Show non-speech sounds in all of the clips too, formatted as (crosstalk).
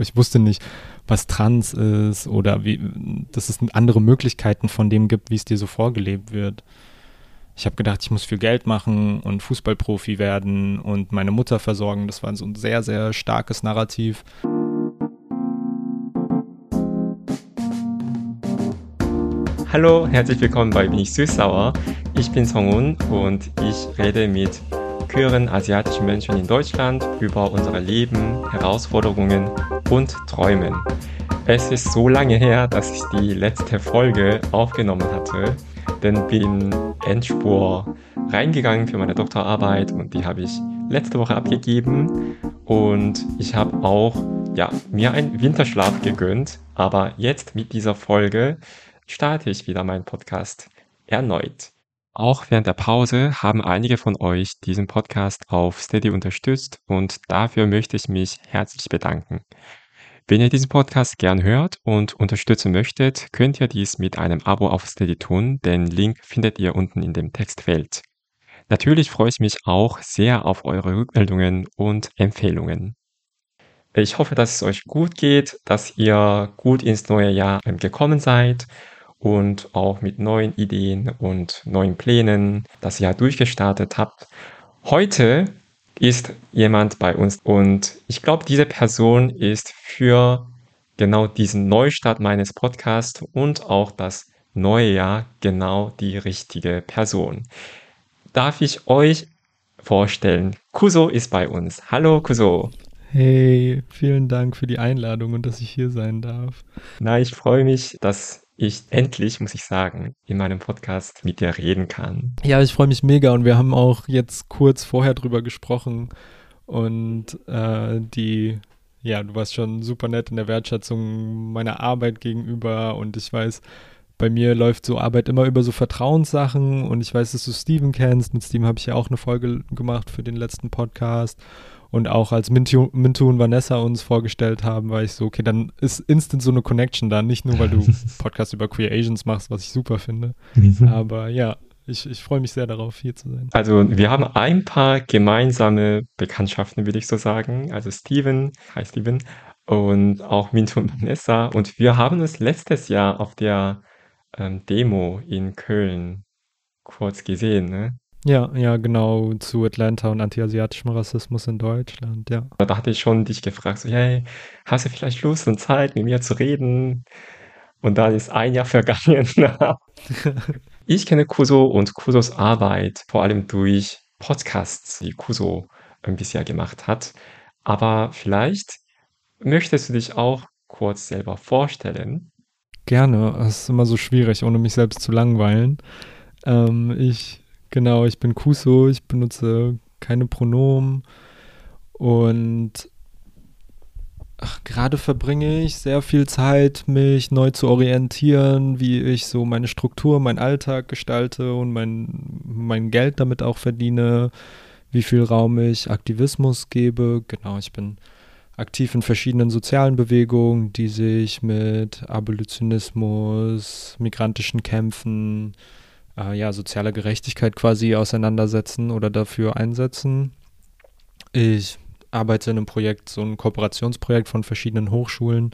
Ich wusste nicht, was Trans ist oder wie, dass es andere Möglichkeiten von dem gibt, wie es dir so vorgelebt wird. Ich habe gedacht, ich muss viel Geld machen und Fußballprofi werden und meine Mutter versorgen. Das war so ein sehr, sehr starkes Narrativ. Hallo, herzlich willkommen bei Bin ich Süßsauer. Ich bin Songun und ich rede mit queeren asiatischen Menschen in Deutschland über unser Leben, Herausforderungen und Träumen. Es ist so lange her, dass ich die letzte Folge aufgenommen hatte, denn bin Endspur reingegangen für meine Doktorarbeit und die habe ich letzte Woche abgegeben und ich habe auch ja, mir einen Winterschlaf gegönnt, aber jetzt mit dieser Folge starte ich wieder meinen Podcast erneut. Auch während der Pause haben einige von euch diesen Podcast auf Steady unterstützt und dafür möchte ich mich herzlich bedanken. Wenn ihr diesen Podcast gern hört und unterstützen möchtet, könnt ihr dies mit einem Abo auf Steady tun. Den Link findet ihr unten in dem Textfeld. Natürlich freue ich mich auch sehr auf eure Rückmeldungen und Empfehlungen. Ich hoffe, dass es euch gut geht, dass ihr gut ins neue Jahr gekommen seid und auch mit neuen Ideen und neuen Plänen das Jahr durchgestartet habt. Heute ist jemand bei uns und ich glaube, diese Person ist für genau diesen Neustart meines Podcasts und auch das neue Jahr genau die richtige Person. Darf ich euch vorstellen? Kuso ist bei uns. Hallo Kuso. Hey, vielen Dank für die Einladung und dass ich hier sein darf. Na, ich freue mich, dass ich endlich, muss ich sagen, in meinem Podcast mit dir reden kann. Ja, ich freue mich mega und wir haben auch jetzt kurz vorher drüber gesprochen und äh, die, ja, du warst schon super nett in der Wertschätzung meiner Arbeit gegenüber und ich weiß, bei mir läuft so Arbeit immer über so Vertrauenssachen und ich weiß, dass du Steven kennst. Mit Steven habe ich ja auch eine Folge gemacht für den letzten Podcast und auch als Mintu, Mintu und Vanessa uns vorgestellt haben, war ich so, okay, dann ist instant so eine Connection da. Nicht nur, weil du (laughs) Podcast über Queer Asians machst, was ich super finde. Mhm. Aber ja, ich, ich freue mich sehr darauf, hier zu sein. Also wir haben ein paar gemeinsame Bekanntschaften, würde ich so sagen. Also Steven, hi Steven, und auch Mintu und Vanessa. Und wir haben uns letztes Jahr auf der ähm, Demo in Köln kurz gesehen, ne? Ja, ja, genau, zu Atlanta und antiasiatischem Rassismus in Deutschland, ja. Da hatte ich schon dich gefragt, so, hey, hast du vielleicht Lust und Zeit, mit mir zu reden? Und dann ist ein Jahr (laughs) vergangen. (laughs) ich kenne Kuso und Kusos Arbeit vor allem durch Podcasts, die Kuso ein bisschen gemacht hat. Aber vielleicht möchtest du dich auch kurz selber vorstellen? Gerne, es ist immer so schwierig, ohne mich selbst zu langweilen. Ähm, ich Genau, ich bin Kuso, ich benutze keine Pronomen und gerade verbringe ich sehr viel Zeit, mich neu zu orientieren, wie ich so meine Struktur, meinen Alltag gestalte und mein, mein Geld damit auch verdiene, wie viel Raum ich Aktivismus gebe. Genau, ich bin aktiv in verschiedenen sozialen Bewegungen, die sich mit Abolitionismus, migrantischen Kämpfen, äh, ja, soziale Gerechtigkeit quasi auseinandersetzen oder dafür einsetzen. Ich arbeite in einem Projekt, so ein Kooperationsprojekt von verschiedenen Hochschulen.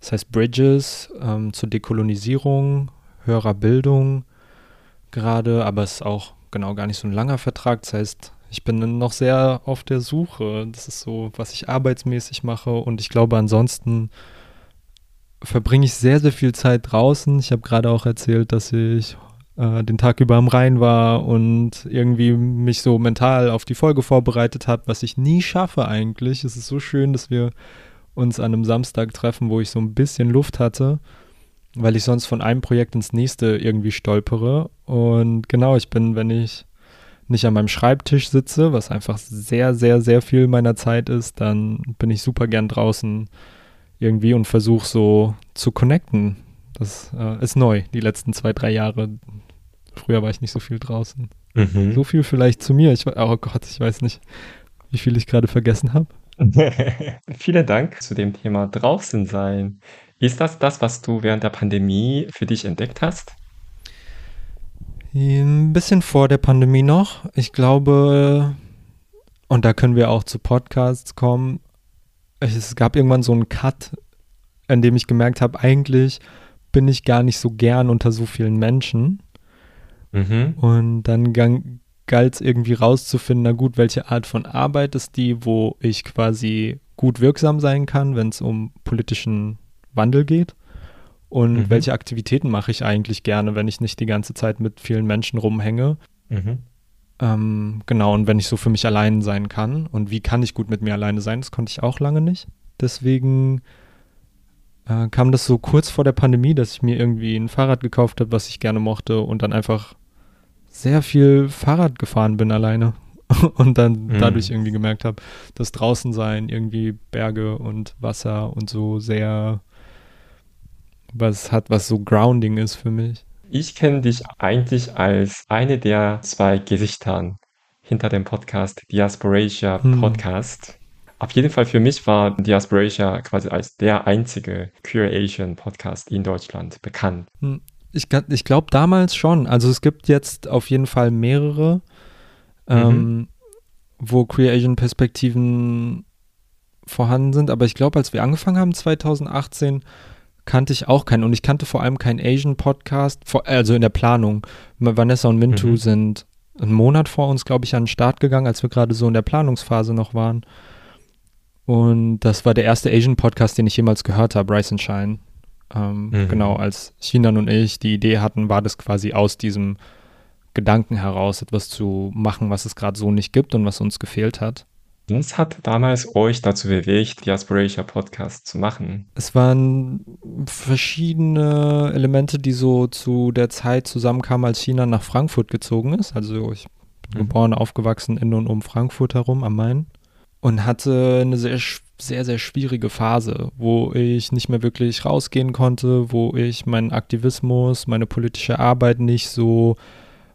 Das heißt Bridges ähm, zur Dekolonisierung, höherer Bildung gerade, aber es ist auch genau gar nicht so ein langer Vertrag. Das heißt, ich bin noch sehr auf der Suche. Das ist so, was ich arbeitsmäßig mache und ich glaube ansonsten verbringe ich sehr, sehr viel Zeit draußen. Ich habe gerade auch erzählt, dass ich äh, den Tag über am Rhein war und irgendwie mich so mental auf die Folge vorbereitet habe, was ich nie schaffe eigentlich. Es ist so schön, dass wir uns an einem Samstag treffen, wo ich so ein bisschen Luft hatte, weil ich sonst von einem Projekt ins nächste irgendwie stolpere. Und genau, ich bin, wenn ich nicht an meinem Schreibtisch sitze, was einfach sehr, sehr, sehr viel meiner Zeit ist, dann bin ich super gern draußen irgendwie und versuche so zu connecten. Das äh, ist neu, die letzten zwei, drei Jahre. Früher war ich nicht so viel draußen. Mhm. So viel vielleicht zu mir. Ich, oh Gott, ich weiß nicht, wie viel ich gerade vergessen habe. (laughs) Vielen Dank zu dem Thema draußen sein. Ist das das, was du während der Pandemie für dich entdeckt hast? Ein bisschen vor der Pandemie noch. Ich glaube, und da können wir auch zu Podcasts kommen, es gab irgendwann so einen Cut, an dem ich gemerkt habe, eigentlich bin ich gar nicht so gern unter so vielen Menschen. Mhm. Und dann galt es irgendwie rauszufinden, na gut, welche Art von Arbeit ist die, wo ich quasi gut wirksam sein kann, wenn es um politischen Wandel geht. Und mhm. welche Aktivitäten mache ich eigentlich gerne, wenn ich nicht die ganze Zeit mit vielen Menschen rumhänge. Mhm. Ähm, genau, und wenn ich so für mich allein sein kann. Und wie kann ich gut mit mir alleine sein? Das konnte ich auch lange nicht. Deswegen äh, kam das so kurz vor der Pandemie, dass ich mir irgendwie ein Fahrrad gekauft habe, was ich gerne mochte und dann einfach sehr viel Fahrrad gefahren bin alleine (laughs) und dann mhm. dadurch irgendwie gemerkt habe, dass draußen sein, irgendwie Berge und Wasser und so sehr was hat, was so grounding ist für mich. Ich kenne dich eigentlich als eine der zwei Gesichtern hinter dem Podcast Diasporatia hm. Podcast. Auf jeden Fall für mich war Diasporatia quasi als der einzige Queer Asian Podcast in Deutschland bekannt. Hm. Ich, ich glaube damals schon. Also es gibt jetzt auf jeden Fall mehrere, mhm. ähm, wo Queer Asian Perspektiven vorhanden sind. Aber ich glaube, als wir angefangen haben 2018, kannte ich auch keinen. Und ich kannte vor allem keinen Asian Podcast, also in der Planung. Vanessa und Mintu mhm. sind einen Monat vor uns, glaube ich, an den Start gegangen, als wir gerade so in der Planungsphase noch waren. Und das war der erste Asian-Podcast, den ich jemals gehört habe, Rise and Shine. Ähm, mhm. Genau, als Chinan und ich die Idee hatten, war das quasi aus diesem Gedanken heraus, etwas zu machen, was es gerade so nicht gibt und was uns gefehlt hat. Was hat damals euch dazu bewegt, die Aspiratia Podcast zu machen? Es waren verschiedene Elemente, die so zu der Zeit zusammenkamen, als China nach Frankfurt gezogen ist. Also ich bin mhm. geboren, aufgewachsen in und um Frankfurt herum am Main und hatte eine sehr, sehr, sehr schwierige Phase, wo ich nicht mehr wirklich rausgehen konnte, wo ich meinen Aktivismus, meine politische Arbeit nicht so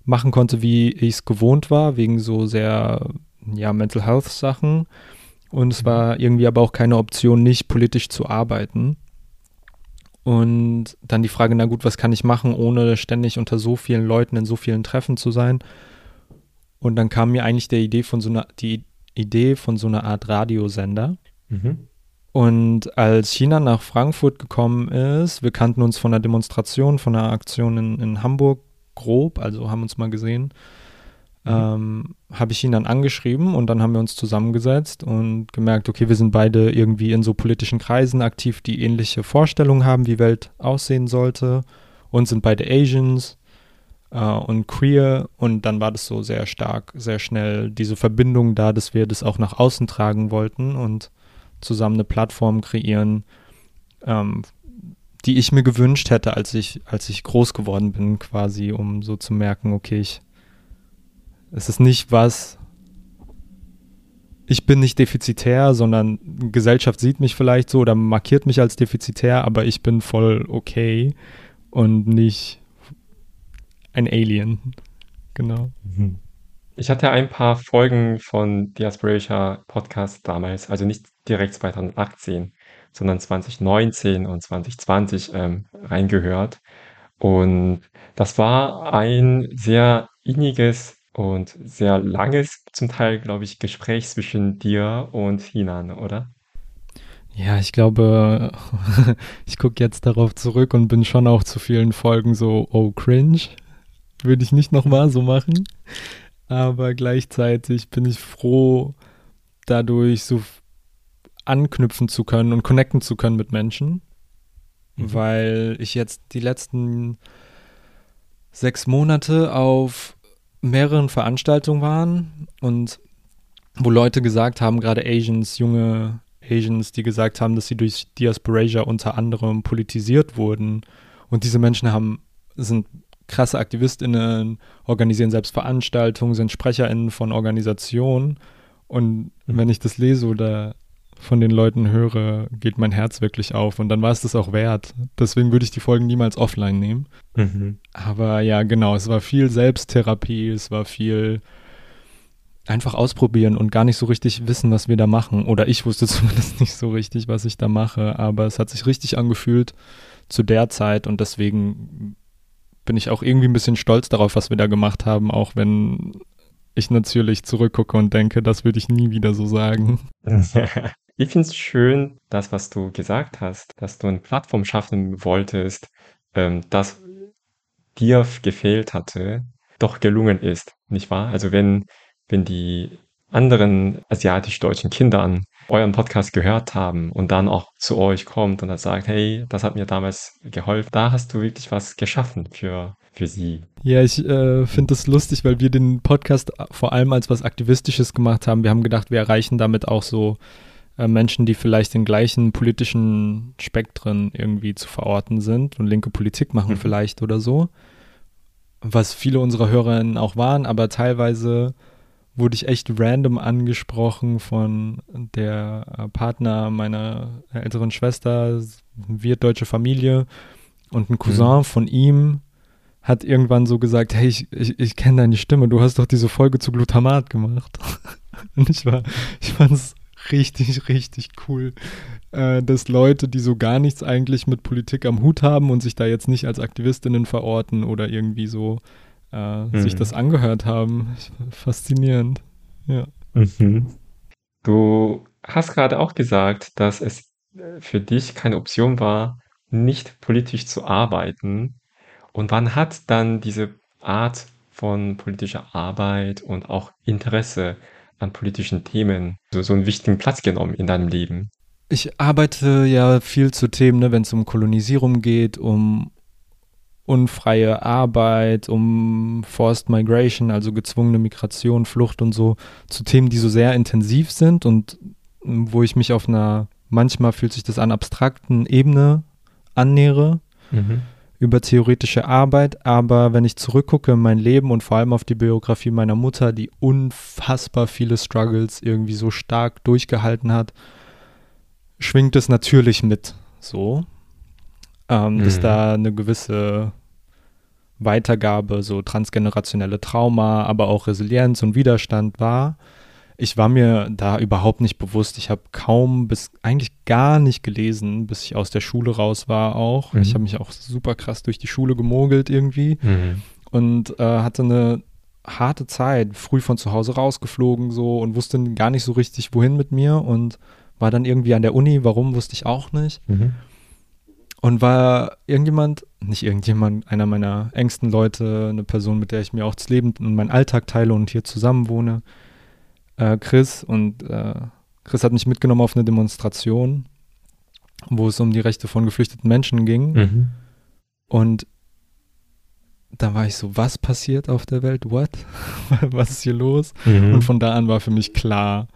machen konnte, wie ich es gewohnt war, wegen so sehr, ja, Mental Health Sachen. Und es war irgendwie aber auch keine Option, nicht politisch zu arbeiten. Und dann die Frage, na gut, was kann ich machen, ohne ständig unter so vielen Leuten in so vielen Treffen zu sein? Und dann kam mir eigentlich der Idee von so einer, die Idee von so einer Art Radiosender. Mhm. Und als China nach Frankfurt gekommen ist, wir kannten uns von einer Demonstration, von einer Aktion in, in Hamburg grob, also haben uns mal gesehen, mhm. ähm, habe ich ihn dann angeschrieben und dann haben wir uns zusammengesetzt und gemerkt, okay, wir sind beide irgendwie in so politischen Kreisen aktiv, die ähnliche Vorstellungen haben, wie Welt aussehen sollte und sind beide Asians äh, und queer und dann war das so sehr stark, sehr schnell diese Verbindung da, dass wir das auch nach außen tragen wollten und zusammen eine Plattform kreieren, ähm, die ich mir gewünscht hätte, als ich, als ich groß geworden bin, quasi, um so zu merken, okay, ich, es ist nicht was, ich bin nicht defizitär, sondern Gesellschaft sieht mich vielleicht so oder markiert mich als defizitär, aber ich bin voll okay und nicht ein Alien. Genau. Mhm. Ich hatte ein paar Folgen von Aspiratia Podcast damals, also nicht direkt 2018, sondern 2019 und 2020 ähm, reingehört. Und das war ein sehr inniges und sehr langes, zum Teil, glaube ich, Gespräch zwischen dir und Hinan, oder? Ja, ich glaube, (laughs) ich gucke jetzt darauf zurück und bin schon auch zu vielen Folgen so, oh, cringe. Würde ich nicht nochmal so machen. Aber gleichzeitig bin ich froh, dadurch so anknüpfen zu können und connecten zu können mit Menschen, mhm. weil ich jetzt die letzten sechs Monate auf mehreren Veranstaltungen waren und wo Leute gesagt haben, gerade Asians, junge Asians, die gesagt haben, dass sie durch Diasporasia unter anderem politisiert wurden. Und diese Menschen haben, sind krasse AktivistInnen, organisieren selbst Veranstaltungen, sind SprecherInnen von Organisationen. Und mhm. wenn ich das lese oder von den Leuten höre, geht mein Herz wirklich auf. Und dann war es das auch wert. Deswegen würde ich die Folgen niemals offline nehmen. Mhm. Aber ja, genau, es war viel Selbsttherapie, es war viel einfach ausprobieren und gar nicht so richtig wissen, was wir da machen. Oder ich wusste (laughs) zumindest nicht so richtig, was ich da mache. Aber es hat sich richtig angefühlt zu der Zeit und deswegen bin ich auch irgendwie ein bisschen stolz darauf, was wir da gemacht haben, auch wenn ich natürlich zurückgucke und denke, das würde ich nie wieder so sagen. (laughs) ich finde es schön, das, was du gesagt hast, dass du eine Plattform schaffen wolltest, ähm, das dir gefehlt hatte, doch gelungen ist, nicht wahr? Also wenn, wenn die anderen asiatisch-deutschen Kindern euren Podcast gehört haben und dann auch zu euch kommt und dann sagt, hey, das hat mir damals geholfen, da hast du wirklich was geschaffen für, für sie. Ja, ich äh, finde es lustig, weil wir den Podcast vor allem als was Aktivistisches gemacht haben. Wir haben gedacht, wir erreichen damit auch so äh, Menschen, die vielleicht in gleichen politischen Spektren irgendwie zu verorten sind und linke Politik machen mhm. vielleicht oder so. Was viele unserer Hörerinnen auch waren, aber teilweise wurde ich echt random angesprochen von der äh, Partner meiner älteren Schwester, wir deutsche Familie und ein Cousin mhm. von ihm hat irgendwann so gesagt, hey, ich, ich, ich kenne deine Stimme, du hast doch diese Folge zu Glutamat gemacht. (laughs) und ich war, ich fand es richtig, richtig cool, äh, dass Leute, die so gar nichts eigentlich mit Politik am Hut haben und sich da jetzt nicht als Aktivistinnen verorten oder irgendwie so äh, mhm. sich das angehört haben. Faszinierend. Ja. Mhm. Du hast gerade auch gesagt, dass es äh, für dich keine Option war, nicht politisch zu arbeiten. Und wann hat dann diese Art von politischer Arbeit und auch Interesse an politischen Themen so, so einen wichtigen Platz genommen in deinem Leben? Ich arbeite ja viel zu Themen, ne, wenn es um Kolonisierung geht, um unfreie Arbeit, um Forced Migration, also gezwungene Migration, Flucht und so, zu Themen, die so sehr intensiv sind und wo ich mich auf einer, manchmal fühlt sich das an, abstrakten Ebene annähere. Mhm über theoretische Arbeit, aber wenn ich zurückgucke in mein Leben und vor allem auf die Biografie meiner Mutter, die unfassbar viele Struggles irgendwie so stark durchgehalten hat, schwingt es natürlich mit so, ähm, mhm. dass da eine gewisse Weitergabe, so transgenerationelle Trauma, aber auch Resilienz und Widerstand war ich war mir da überhaupt nicht bewusst. Ich habe kaum bis eigentlich gar nicht gelesen, bis ich aus der Schule raus war auch. Mhm. Ich habe mich auch super krass durch die Schule gemogelt irgendwie mhm. und äh, hatte eine harte Zeit, früh von zu Hause rausgeflogen so und wusste gar nicht so richtig, wohin mit mir und war dann irgendwie an der Uni. Warum wusste ich auch nicht. Mhm. Und war irgendjemand, nicht irgendjemand, einer meiner engsten Leute, eine Person, mit der ich mir auch das Leben und meinen Alltag teile und hier zusammen wohne, äh, Chris und äh, Chris hat mich mitgenommen auf eine Demonstration, wo es um die Rechte von geflüchteten Menschen ging. Mhm. Und da war ich so, was passiert auf der Welt? What? (laughs) was ist hier los? Mhm. Und von da an war für mich klar,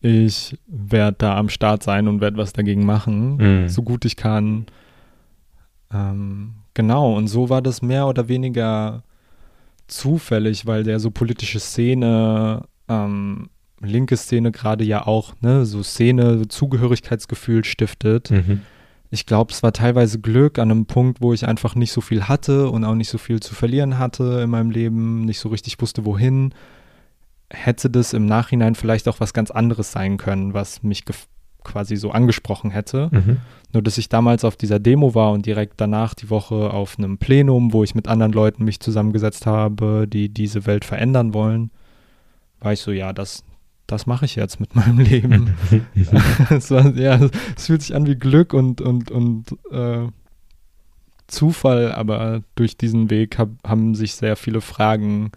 ich werde da am Start sein und werde was dagegen machen, mhm. so gut ich kann. Ähm, genau, und so war das mehr oder weniger zufällig, weil der so politische Szene ähm, linke Szene gerade ja auch, ne, so Szene, Zugehörigkeitsgefühl stiftet. Mhm. Ich glaube, es war teilweise Glück an einem Punkt, wo ich einfach nicht so viel hatte und auch nicht so viel zu verlieren hatte in meinem Leben, nicht so richtig wusste, wohin. Hätte das im Nachhinein vielleicht auch was ganz anderes sein können, was mich quasi so angesprochen hätte. Mhm. Nur, dass ich damals auf dieser Demo war und direkt danach die Woche auf einem Plenum, wo ich mit anderen Leuten mich zusammengesetzt habe, die diese Welt verändern wollen, war ich so, ja, das, das mache ich jetzt mit meinem Leben. (laughs) (laughs) es, war, ja, es fühlt sich an wie Glück und, und, und äh, Zufall, aber durch diesen Weg hab, haben sich sehr viele Fragen,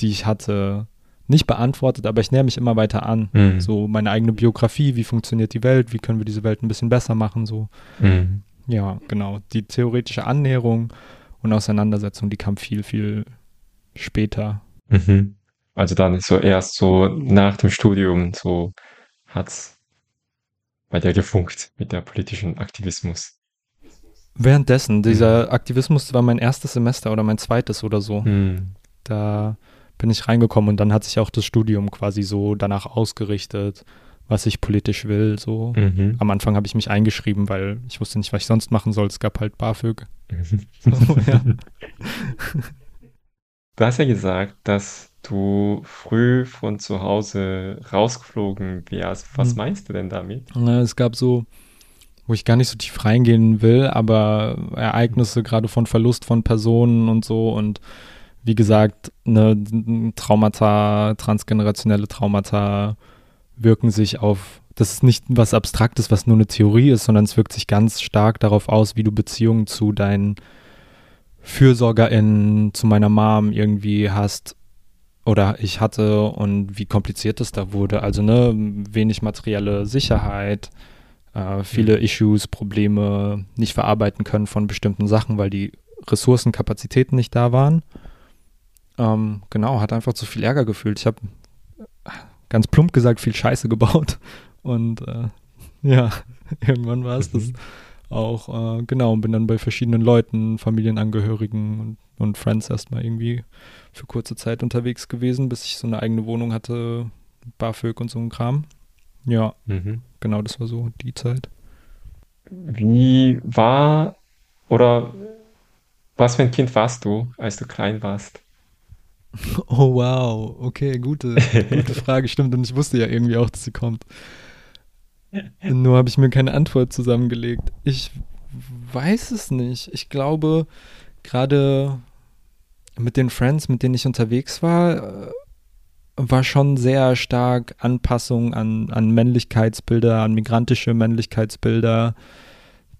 die ich hatte, nicht beantwortet, aber ich näher mich immer weiter an. Mhm. So meine eigene Biografie, wie funktioniert die Welt, wie können wir diese Welt ein bisschen besser machen, so. Mhm. Ja, genau. Die theoretische Annäherung und Auseinandersetzung, die kam viel, viel später. Mhm. Also dann so erst so nach dem Studium so hat's bei dir gefunkt mit der politischen Aktivismus. Währenddessen, dieser mhm. Aktivismus war mein erstes Semester oder mein zweites oder so. Mhm. Da bin ich reingekommen und dann hat sich auch das Studium quasi so danach ausgerichtet, was ich politisch will. So mhm. am Anfang habe ich mich eingeschrieben, weil ich wusste nicht, was ich sonst machen soll. Es gab halt BAföG. (laughs) so, ja. (laughs) Du hast ja gesagt, dass du früh von zu Hause rausgeflogen wärst. Was mhm. meinst du denn damit? Es gab so, wo ich gar nicht so tief reingehen will, aber Ereignisse gerade von Verlust von Personen und so und wie gesagt, ne, Traumata, transgenerationelle Traumata wirken sich auf das ist nicht was Abstraktes, was nur eine Theorie ist, sondern es wirkt sich ganz stark darauf aus, wie du Beziehungen zu deinen FürsorgerInnen, zu meiner Mom irgendwie hast oder ich hatte und wie kompliziert es da wurde. Also ne, wenig materielle Sicherheit, äh, viele mhm. Issues, Probleme nicht verarbeiten können von bestimmten Sachen, weil die Ressourcenkapazitäten nicht da waren. Ähm, genau, hat einfach zu viel Ärger gefühlt. Ich habe ganz plump gesagt viel Scheiße gebaut und äh, (laughs) ja, irgendwann war es mhm. das auch, äh, genau, und bin dann bei verschiedenen Leuten, Familienangehörigen und, und Friends erstmal irgendwie für kurze Zeit unterwegs gewesen, bis ich so eine eigene Wohnung hatte, BAföG und so ein Kram. Ja, mhm. genau, das war so die Zeit. Wie war oder was für ein Kind warst du, als du klein warst? (laughs) Oh wow, okay, gute, gute (laughs) Frage, stimmt. Und ich wusste ja irgendwie auch, dass sie kommt. Nur habe ich mir keine Antwort zusammengelegt. Ich weiß es nicht. Ich glaube, gerade mit den Friends, mit denen ich unterwegs war, äh, war schon sehr stark Anpassung an, an Männlichkeitsbilder, an migrantische Männlichkeitsbilder,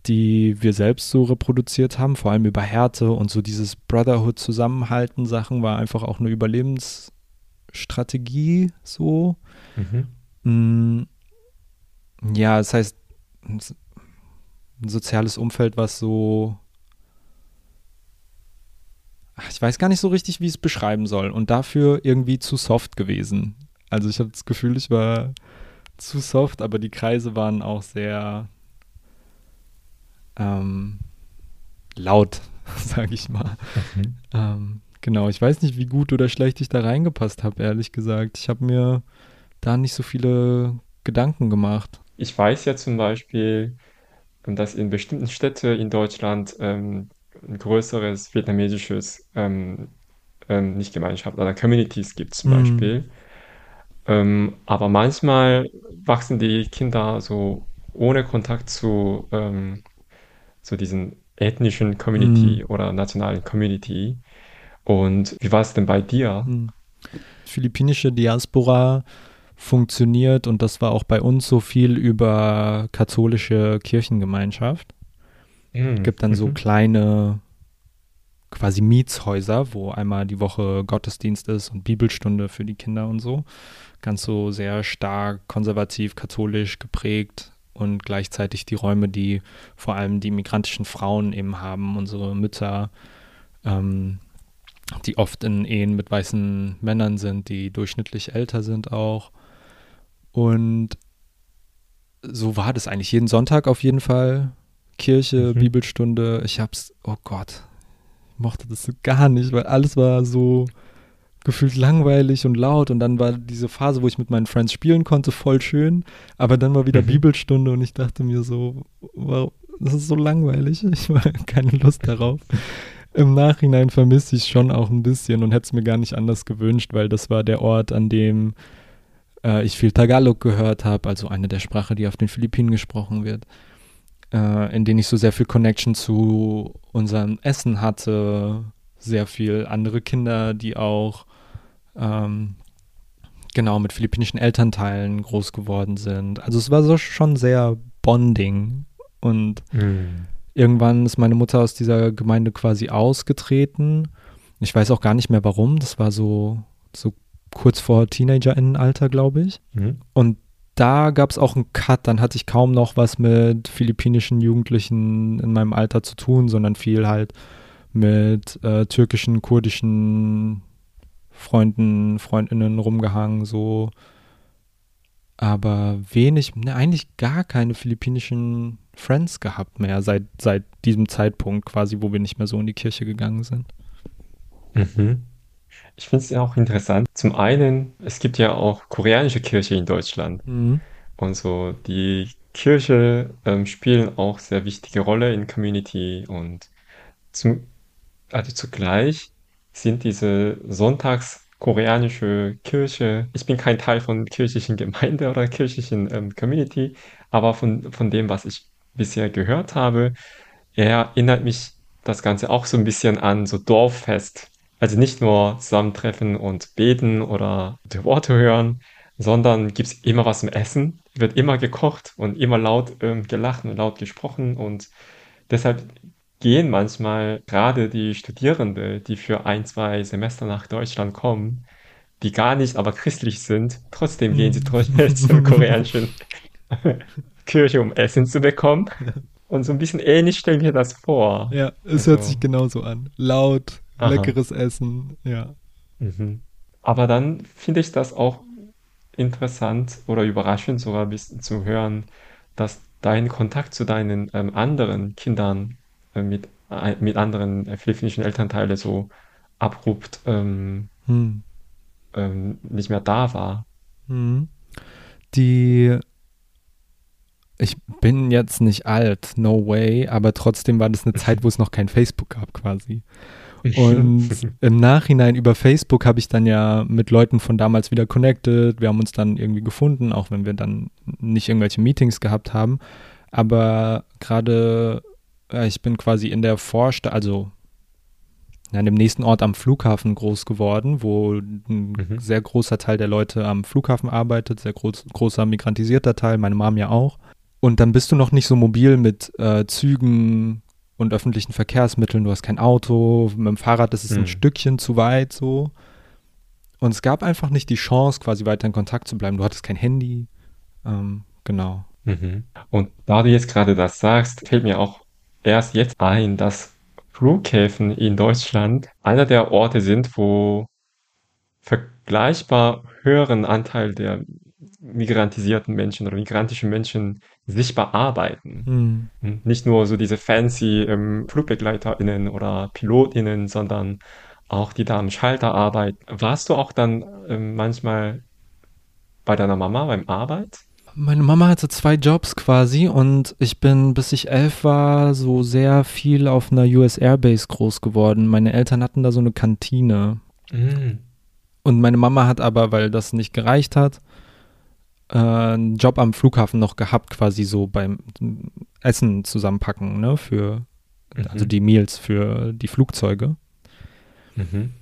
die wir selbst so reproduziert haben, vor allem über Härte und so dieses Brotherhood-Zusammenhalten Sachen war einfach auch eine Überlebensstrategie so. Mhm. Mm, ja, das heißt, ein soziales Umfeld, was so ich weiß gar nicht so richtig, wie ich es beschreiben soll. Und dafür irgendwie zu soft gewesen. Also ich habe das Gefühl, ich war zu soft, aber die Kreise waren auch sehr ähm, laut, (laughs) sage ich mal. Mhm. Ähm, genau, ich weiß nicht, wie gut oder schlecht ich da reingepasst habe, ehrlich gesagt. Ich habe mir da nicht so viele Gedanken gemacht. Ich weiß ja zum Beispiel, dass in bestimmten Städten in Deutschland ähm, ein größeres vietnamesisches, ähm, ähm, nicht Gemeinschaft, oder Communities gibt zum mhm. Beispiel. Ähm, aber manchmal wachsen die Kinder so ohne Kontakt zu, ähm, zu diesen ethnischen Community mhm. oder nationalen Community. Und wie war es denn bei dir? Mhm. Philippinische Diaspora funktioniert und das war auch bei uns so viel über katholische Kirchengemeinschaft. Mhm. Es gibt dann so mhm. kleine quasi Mietshäuser, wo einmal die Woche Gottesdienst ist und Bibelstunde für die Kinder und so. Ganz so sehr stark konservativ, katholisch geprägt und gleichzeitig die Räume, die vor allem die migrantischen Frauen eben haben, unsere Mütter, ähm, die oft in Ehen mit weißen Männern sind, die durchschnittlich älter sind auch. Und so war das eigentlich jeden Sonntag auf jeden Fall. Kirche, mhm. Bibelstunde. Ich hab's, oh Gott, ich mochte das so gar nicht, weil alles war so gefühlt langweilig und laut und dann war diese Phase, wo ich mit meinen Friends spielen konnte, voll schön, aber dann war wieder mhm. Bibelstunde und ich dachte mir so, wow, das ist so langweilig, (laughs) ich habe keine Lust darauf. Im Nachhinein vermisse ich schon auch ein bisschen und hätte es mir gar nicht anders gewünscht, weil das war der Ort, an dem äh, ich viel Tagalog gehört habe, also eine der Sprache, die auf den Philippinen gesprochen wird äh, in denen ich so sehr viel Connection zu unserem Essen hatte, sehr viel andere Kinder, die auch ähm, genau mit philippinischen Elternteilen groß geworden sind. Also es war so schon sehr bonding und mm. irgendwann ist meine Mutter aus dieser Gemeinde quasi ausgetreten. Ich weiß auch gar nicht mehr warum. Das war so so kurz vor Teenagerinnenalter, glaube ich. Mhm. Und da gab es auch einen Cut. Dann hatte ich kaum noch was mit philippinischen Jugendlichen in meinem Alter zu tun, sondern viel halt mit äh, türkischen, kurdischen Freunden, Freundinnen rumgehangen, so. Aber wenig, ne, eigentlich gar keine philippinischen Friends gehabt mehr seit, seit diesem Zeitpunkt quasi, wo wir nicht mehr so in die Kirche gegangen sind. Mhm. Ich finde es ja auch interessant. Zum einen, es gibt ja auch koreanische Kirche in Deutschland. Mhm. Und so die Kirche ähm, spielen auch sehr wichtige Rolle in Community und zum, also zugleich sind diese sonntags koreanische Kirche, ich bin kein Teil von kirchlichen Gemeinde oder kirchlichen ähm, Community, aber von, von dem, was ich bisher gehört habe, erinnert mich das Ganze auch so ein bisschen an so Dorffest also nicht nur zusammentreffen und beten oder die Worte hören, sondern gibt es immer was zum Essen. wird immer gekocht und immer laut ähm, gelacht und laut gesprochen und deshalb gehen manchmal gerade die Studierende, die für ein, zwei Semester nach Deutschland kommen, die gar nicht aber christlich sind, trotzdem gehen sie (laughs) trotzdem zur koreanischen (laughs) Kirche, um Essen zu bekommen. Und so ein bisschen ähnlich stellen wir das vor. Ja, es Also, hört sich genauso an. Laut, aha. leckeres Essen, ja. Mhm. Aber dann finde ich das auch interessant oder überraschend sogar ein bisschen zu hören, dass dein Kontakt zu deinen ähm, anderen Kindern mit, äh, mit anderen philippinischen Elternteilen so abrupt ähm, Hm. ähm, nicht mehr da war. Hm. Die, ich bin jetzt nicht alt, no way, aber trotzdem war das eine Zeit, wo es noch kein Facebook gab quasi. Und (laughs) im Nachhinein über Facebook habe ich dann ja mit Leuten von damals wieder connected. Wir haben uns dann irgendwie gefunden, auch wenn wir dann nicht irgendwelche Meetings gehabt haben. Aber gerade, äh, ich bin quasi in der Vorstadt, also in dem nächsten Ort am Flughafen groß geworden, wo ein Mhm. sehr großer Teil der Leute am Flughafen arbeitet, sehr groß, großer migrantisierter Teil, meine Mom ja auch. Und dann bist du noch nicht so mobil mit äh, Zügen und öffentlichen Verkehrsmitteln. Du hast kein Auto, mit dem Fahrrad ist es ein Mhm. Stückchen zu weit so. Und es gab einfach nicht die Chance, quasi weiter in Kontakt zu bleiben. Du hattest kein Handy. Ähm, genau. Mhm. Und da du jetzt gerade das sagst, fällt mir auch erst jetzt ein, dass Flughäfen in Deutschland einer der Orte sind, wo vergleichbar höheren Anteil der migrantisierten Menschen oder migrantischen Menschen sichtbar arbeiten. Hm. Hm, Nicht nur so diese fancy ähm, FlugbegleiterInnen oder PilotInnen, sondern auch die da am Schalter arbeiten. Warst du auch dann ähm, manchmal bei deiner Mama beim Arbeit? Meine Mama hatte zwei Jobs quasi und ich bin, bis ich elf war, so sehr viel auf einer US Airbase groß geworden. Meine Eltern hatten da so eine Kantine. Mm. Und meine Mama hat aber, weil das nicht gereicht hat, äh, einen Job am Flughafen noch gehabt, quasi so beim Essen zusammenpacken, ne, für, also Mhm. die Meals für die Flugzeuge. Mhm.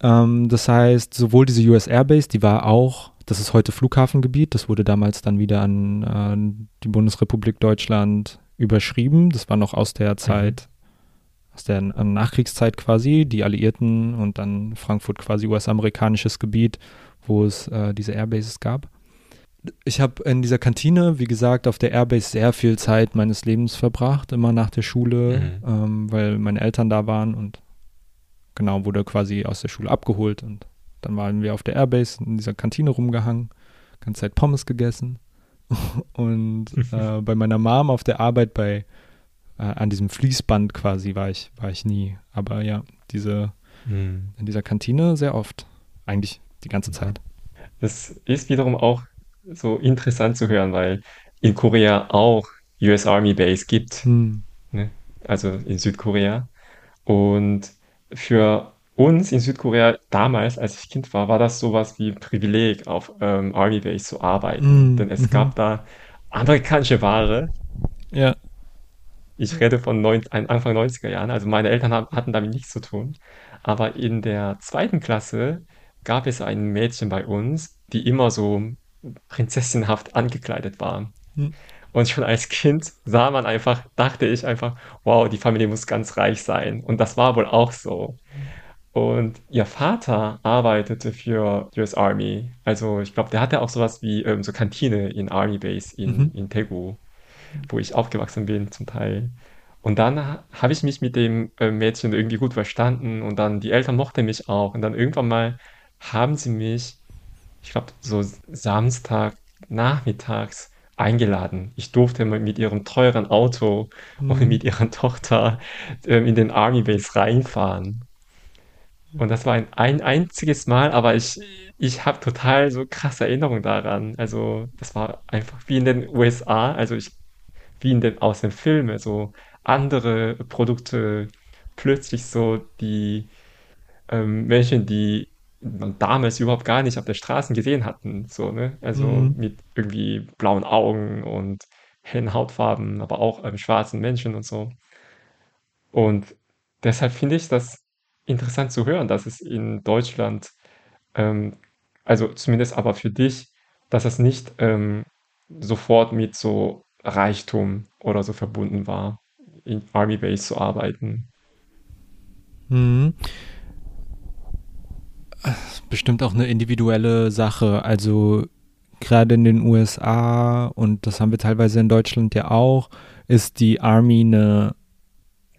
Ähm, das heißt, sowohl diese US Airbase, die war auch, das ist heute Flughafengebiet, das wurde damals dann wieder an äh, die Bundesrepublik Deutschland überschrieben. Das war noch aus der Zeit, aus der Nachkriegszeit quasi, die Alliierten und dann Frankfurt quasi US-amerikanisches Gebiet, wo es äh, diese Airbases gab. Ich habe in dieser Kantine, wie gesagt, auf der Airbase sehr viel Zeit meines Lebens verbracht, immer nach der Schule, Mhm. ähm, weil meine Eltern da waren und genau, wurde quasi aus der Schule abgeholt und dann waren wir auf der Airbase in dieser Kantine rumgehangen, ganze Zeit Pommes gegessen (laughs) und (laughs) äh, bei meiner Mom auf der Arbeit bei äh, an diesem Fließband quasi war ich war ich nie, aber ja, diese Mhm. in dieser Kantine sehr oft, eigentlich die ganze Zeit. Das ist wiederum auch so interessant zu hören, weil in Korea auch US Army Base gibt, Hm. ne? Also in Südkorea. Und für uns in Südkorea damals, als ich Kind war, war das sowas wie ein Privileg, auf ähm, Army Base zu arbeiten. Mm, Denn es mhm. gab da amerikanische Ware. Ja, Ich rede von neun, Anfang 90er Jahren, also meine Eltern haben, hatten damit nichts zu tun. Aber in der zweiten Klasse gab es ein Mädchen bei uns, die immer so prinzessinhaft angekleidet war. Hm. Und schon als Kind sah man einfach, dachte ich einfach, wow, die Familie muss ganz reich sein. Und das war wohl auch so. Und ihr Vater arbeitete für US Army. Also ich glaube, der hatte auch sowas wie ähm, so Kantine in Army Base in, Mhm. in Daegu, wo ich aufgewachsen bin zum Teil. Und dann ha- habe ich mich mit dem äh, Mädchen irgendwie gut verstanden und dann die Eltern mochten mich auch. Und dann irgendwann mal haben sie mich, ich glaube, so Samstag nachmittags eingeladen. Ich durfte mit ihrem teuren Auto und Hm. mit ihrer (laughs) Tochter ähm, in den Army Base reinfahren. Und das war ein, ein einziges Mal, aber ich, ich habe total so krasse Erinnerungen daran. Also das war einfach wie in den USA, also ich, wie in den, aus den Filmen, so andere Produkte, plötzlich so die ähm, Menschen, die man damals überhaupt gar nicht auf der Straße gesehen hatten, so, ne? Also Mhm. mit irgendwie blauen Augen und hellen Hautfarben, aber auch ähm, schwarzen Menschen und so. Und deshalb finde ich das interessant zu hören, dass es in Deutschland, ähm, also zumindest aber für dich, dass es nicht ähm, sofort mit so Reichtum oder so verbunden war, in Army Base zu arbeiten. Mhm. Bestimmt auch eine individuelle Sache. Also gerade in den USA und das haben wir teilweise in Deutschland ja auch, ist die Army eine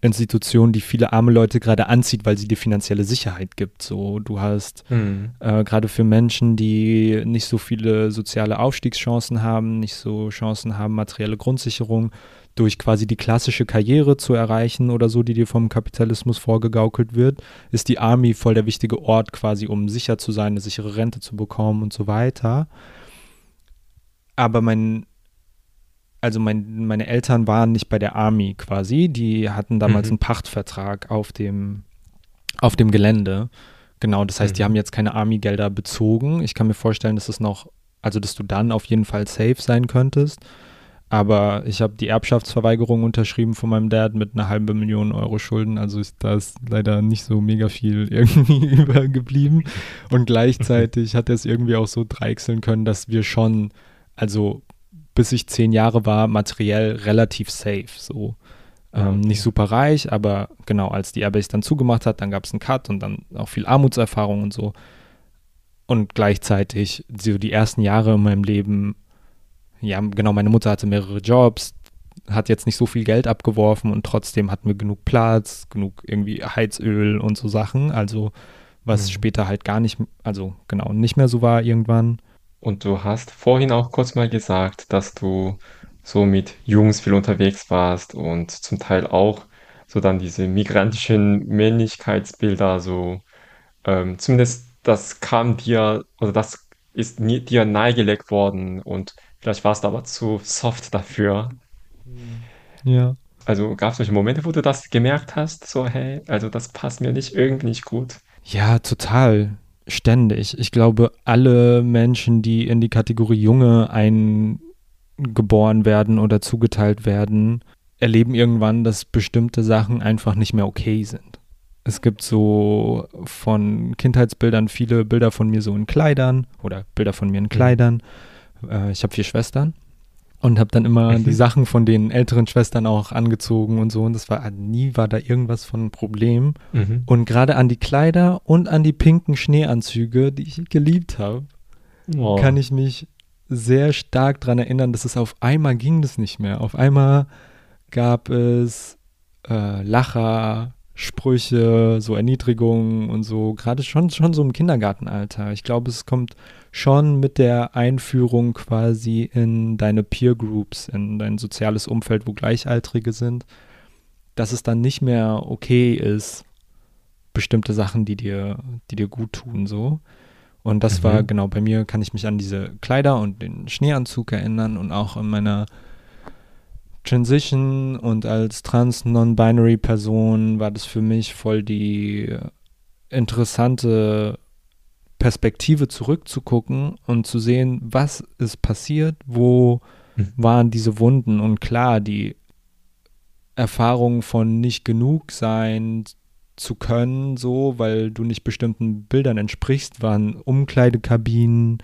Institution, die viele arme Leute gerade anzieht, weil sie dir finanzielle Sicherheit gibt. So, du hast mhm. äh, gerade für Menschen, die nicht so viele soziale Aufstiegschancen haben, nicht so Chancen haben, materielle Grundsicherung durch quasi die klassische Karriere zu erreichen oder so, die dir vom Kapitalismus vorgegaukelt wird, ist die Army voll der wichtige Ort quasi, um sicher zu sein, eine sichere Rente zu bekommen und so weiter. Aber mein also mein, meine Eltern waren nicht bei der Army quasi, die hatten damals mhm. einen Pachtvertrag auf dem, auf dem Gelände. Genau, das heißt, mhm. die haben jetzt keine Army-Gelder bezogen. Ich kann mir vorstellen, dass es noch, also dass du dann auf jeden Fall safe sein könntest. Aber ich habe die Erbschaftsverweigerung unterschrieben von meinem Dad mit einer halben Million Euro Schulden. Also ist, da ist leider nicht so mega viel (laughs) irgendwie übergeblieben. Und gleichzeitig hat er es irgendwie auch so dreichseln können, dass wir schon, also bis ich zehn Jahre war, materiell relativ safe. So. Ähm, okay. Nicht super reich, aber genau, als die Airbase dann zugemacht hat, dann gab es einen Cut und dann auch viel Armutserfahrung und so. Und gleichzeitig, so die ersten Jahre in meinem Leben, ja, genau, meine Mutter hatte mehrere Jobs, hat jetzt nicht so viel Geld abgeworfen und trotzdem hatten wir genug Platz, genug irgendwie Heizöl und so Sachen. Also, was mhm. später halt gar nicht, also genau, nicht mehr so war irgendwann. Und du hast vorhin auch kurz mal gesagt, dass du so mit Jungs viel unterwegs warst und zum Teil auch so dann diese migrantischen Männlichkeitsbilder so, ähm, zumindest das kam dir, oder das ist dir nahegelegt worden und vielleicht warst du aber zu soft dafür. Ja. Also gab es solche Momente, wo du das gemerkt hast, so hey, also das passt mir nicht irgendwie nicht gut. Ja, total ständig. Ich glaube, alle Menschen, die in die Kategorie Junge eingeboren werden oder zugeteilt werden, erleben irgendwann, dass bestimmte Sachen einfach nicht mehr okay sind. Es gibt so von Kindheitsbildern viele Bilder von mir so in Kleidern oder Bilder von mir in mhm. Kleidern. Äh, ich habe vier Schwestern und habe dann immer mhm. die Sachen von den älteren Schwestern auch angezogen und so und das war nie war da irgendwas von ein Problem mhm. und gerade an die Kleider und an die pinken Schneeanzüge, die ich geliebt habe, oh. kann ich mich sehr stark daran erinnern, dass es auf einmal ging das nicht mehr. Auf einmal gab es äh, Lacher, Sprüche, so Erniedrigungen und so, gerade schon, schon so im Kindergartenalter. Ich glaube, es kommt schon mit der Einführung quasi in deine Peer Groups, in dein soziales Umfeld, wo Gleichaltrige sind, dass es dann nicht mehr okay ist, bestimmte Sachen, die dir, die dir gut tun, so. Und das mhm. war genau bei mir, kann ich mich an diese Kleider und den Schneeanzug erinnern und auch in meiner Transition und als trans non-binary Person war das für mich voll die interessante Perspektive zurückzugucken und zu sehen, was ist passiert, wo mhm. waren diese Wunden und klar, die Erfahrung von nicht genug sein zu können, so, weil du nicht bestimmten Bildern entsprichst, waren Umkleidekabinen,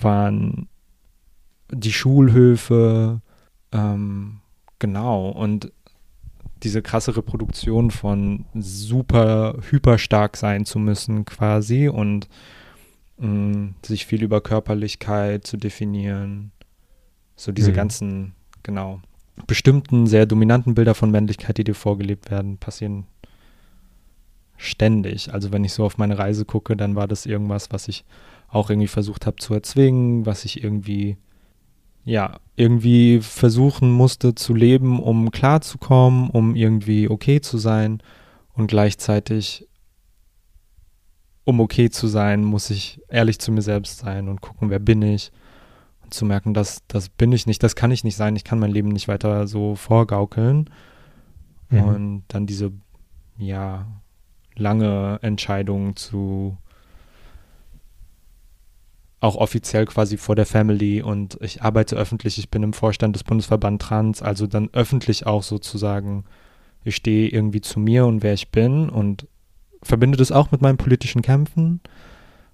waren die Schulhöfe, ähm, genau. Und diese krasse Reproduktion von super hyperstark sein zu müssen quasi und mh, mm, sich viel über Körperlichkeit zu definieren. So diese mhm. ganzen, genau, bestimmten, sehr dominanten Bilder von Männlichkeit, die dir vorgelebt werden, passieren ständig. Also wenn ich so auf meine Reise gucke, dann war das irgendwas, was ich auch irgendwie versucht habe zu erzwingen, was ich irgendwie ja, irgendwie versuchen musste zu leben, um klarzukommen, um irgendwie okay zu sein. Und gleichzeitig, um okay zu sein, muss ich ehrlich zu mir selbst sein und gucken, wer bin ich. Und zu merken, dass das bin ich nicht, das kann ich nicht sein, ich kann mein Leben nicht weiter so vorgaukeln. Mhm. Und dann diese, ja, lange Entscheidung zu auch offiziell quasi vor der Family und ich arbeite öffentlich, ich bin im Vorstand des Bundesverband Trans, also dann öffentlich auch sozusagen, ich stehe irgendwie zu mir und wer ich bin und verbinde das auch mit meinen politischen Kämpfen.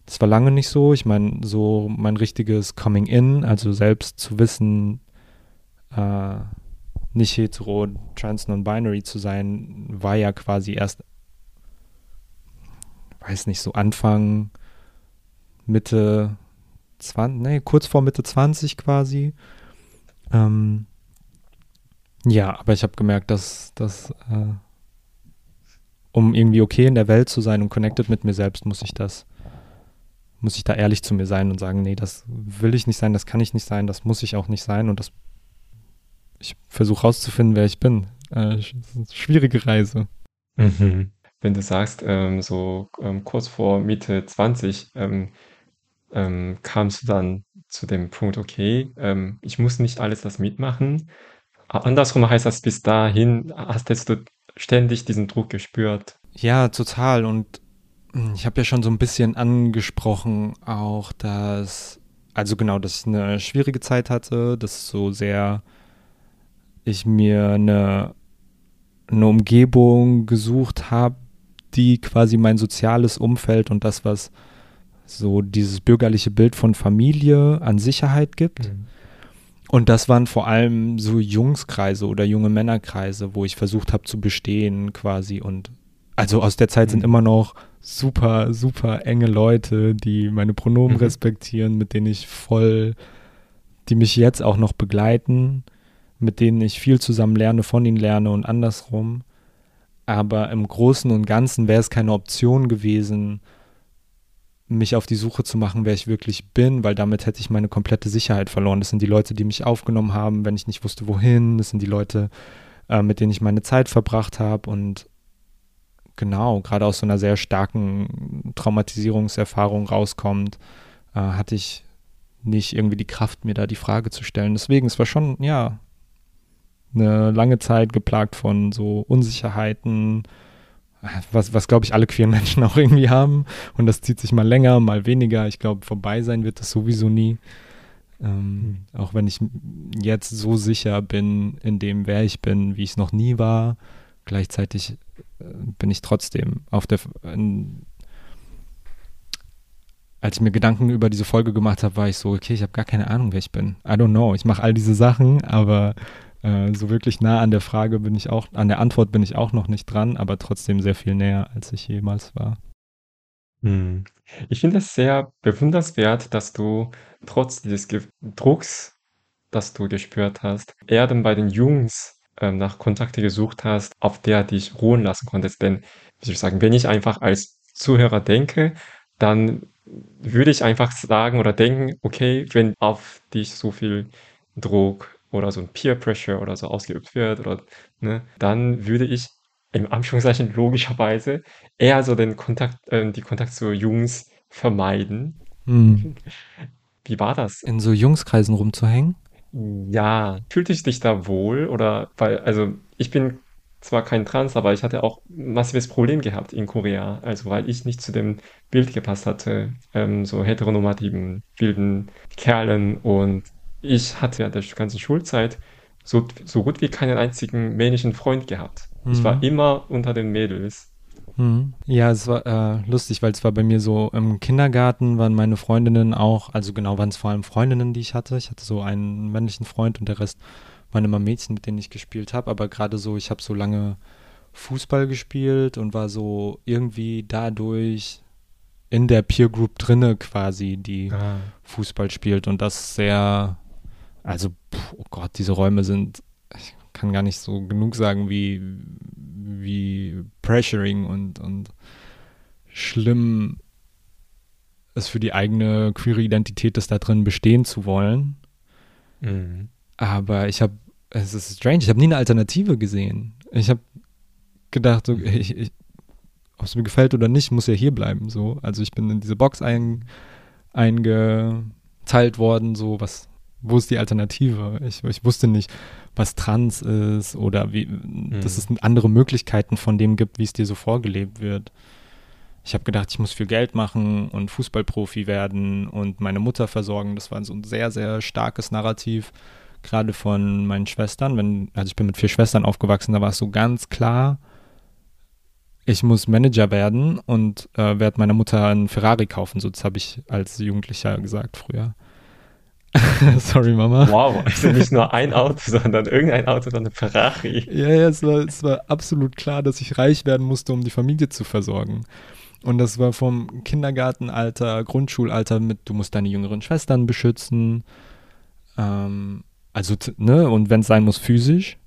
Das war lange nicht so. Ich meine, so mein richtiges Coming In, also selbst zu wissen, äh, nicht hetero, trans, non-binary zu sein, war ja quasi erst, weiß nicht, so Anfang, Mitte 20, nee, kurz vor Mitte 20 quasi. Ähm, ja, aber ich habe gemerkt, dass, dass äh, um irgendwie okay in der Welt zu sein und connected mit mir selbst, muss ich das, muss ich da ehrlich zu mir sein und sagen, nee, das will ich nicht sein, das kann ich nicht sein, das muss ich auch nicht sein und das ich versuche rauszufinden, wer ich bin. Äh, schwierige Reise. Mhm. Wenn du sagst, ähm, so ähm, kurz vor Mitte 20, ähm, ähm, kamst du dann zu dem Punkt, okay, ähm, ich muss nicht alles das mitmachen. Andersrum heißt das, bis dahin hast du ständig diesen Druck gespürt. Ja, total. Und hm, ich habe ja schon so ein bisschen angesprochen, auch dass, also genau, dass ich eine schwierige Zeit hatte, dass so sehr ich mir eine, eine Umgebung gesucht habe, die quasi mein soziales Umfeld und das, was so dieses bürgerliche Bild von Familie an Sicherheit gibt. Mhm. Und das waren vor allem so Jungskreise oder junge Männerkreise, wo ich versucht habe zu bestehen quasi. Und also aus der Zeit mhm. sind immer noch super, super enge Leute, die meine Pronomen mhm. respektieren, mit denen ich voll, die mich jetzt auch noch begleiten mit denen ich viel zusammen lerne, von ihnen lerne und andersrum. Aber im Großen und Ganzen wäre es keine Option gewesen, mich auf die Suche zu machen, wer ich wirklich bin, weil damit hätte ich meine komplette Sicherheit verloren. Das sind die Leute, die mich aufgenommen haben, wenn ich nicht wusste, wohin. Das sind die Leute, äh, mit denen ich meine Zeit verbracht habe. Und genau, gerade aus so einer sehr starken Traumatisierungserfahrung rauskommt, äh, hatte ich nicht irgendwie die Kraft, mir da die Frage zu stellen. Deswegen, es war schon, ja, eine lange Zeit geplagt von so Unsicherheiten, was, was glaube ich alle queeren Menschen (laughs) auch irgendwie haben. Und das zieht sich mal länger, mal weniger. Ich glaube, vorbei sein wird das sowieso nie. Ähm, mhm. Auch wenn ich jetzt so sicher bin in dem, wer ich bin, wie ich es noch nie war, gleichzeitig äh, bin ich trotzdem auf der. In, als ich mir Gedanken über diese Folge gemacht habe, war ich so, okay, ich habe gar keine Ahnung, wer ich bin. I don't know. Ich mache all diese Sachen, aber äh, so wirklich nah an der Frage bin ich auch, an der Antwort bin ich auch noch nicht dran, aber trotzdem sehr viel näher, als ich jemals war. Hm. Ich finde es sehr bewundernswert, dass du trotz dieses Ge Drucks, das du gespürt hast, eher dann bei den Jungs äh, nach Kontakte gesucht hast, auf der dich ruhen lassen konntest. Denn, wie soll ich sagen, wenn ich einfach als Zuhörer denke, dann würde ich einfach sagen oder denken, okay, wenn auf dich so viel Druck oder so ein Peer Pressure oder so ausgeübt wird oder, ne, dann würde ich im Anführungszeichen logischerweise eher so den Kontakt, äh, die Kontakt zu Jungs vermeiden. Hm. (laughs) Wie war das? In so Jungskreisen rumzuhängen? Ja, fühlte ich dich da wohl oder weil, also ich bin zwar kein Trans, aber ich hatte auch ein massives Problem gehabt in Korea, also weil ich nicht zu dem Bild gepasst hatte, ähm, so heteronormativen, wilden Kerlen und ich hatte ja der ganzen Schulzeit so, so gut wie keinen einzigen männlichen Freund gehabt. Mhm. Ich war mhm. immer unter den Mädels. Mhm. Ja, es war äh, lustig, weil es war bei mir so im Kindergarten waren meine Freundinnen auch, also genau waren es vor allem Freundinnen, die ich hatte. Ich hatte so einen männlichen Freund und der Rest waren immer Mädchen, mit denen ich gespielt habe. Aber gerade so, ich habe so lange Fußball gespielt und war so irgendwie dadurch in der Peer Group drinne quasi, die ah. Fußball spielt und das sehr also, oh Gott, diese Räume sind, ich kann gar nicht so genug sagen, wie, wie pressuring und, und schlimm es für die eigene queere Identität ist, da drin bestehen zu wollen. Mhm. Aber ich habe, es ist strange, ich habe nie eine Alternative gesehen. Ich habe gedacht, okay, mhm. ich, ich, ob es mir gefällt oder nicht, muss ja hier bleiben. So. Also ich bin in diese Box ein, eingeteilt worden, so was wo ist die Alternative? Ich, ich wusste nicht, was Trans ist oder wie, mhm. dass es andere Möglichkeiten von dem gibt, wie es dir so vorgelebt wird. Ich habe gedacht, ich muss viel Geld machen und Fußballprofi werden und meine Mutter versorgen. Das war so ein sehr, sehr starkes Narrativ, gerade von meinen Schwestern. Wenn, also ich bin mit vier Schwestern aufgewachsen, da war es so ganz klar, ich muss Manager werden und äh, werde meiner Mutter einen Ferrari kaufen. So, das habe ich als Jugendlicher gesagt früher. (laughs) Sorry, Mama. Wow, also nicht nur ein Auto, sondern irgendein Auto, sondern eine Ferrari. Ja, ja, es war, es war absolut klar, dass ich reich werden musste, um die Familie zu versorgen. Und das war vom Kindergartenalter, Grundschulalter mit, du musst deine jüngeren Schwestern beschützen. Ähm, also, ne, und wenn es sein muss, physisch.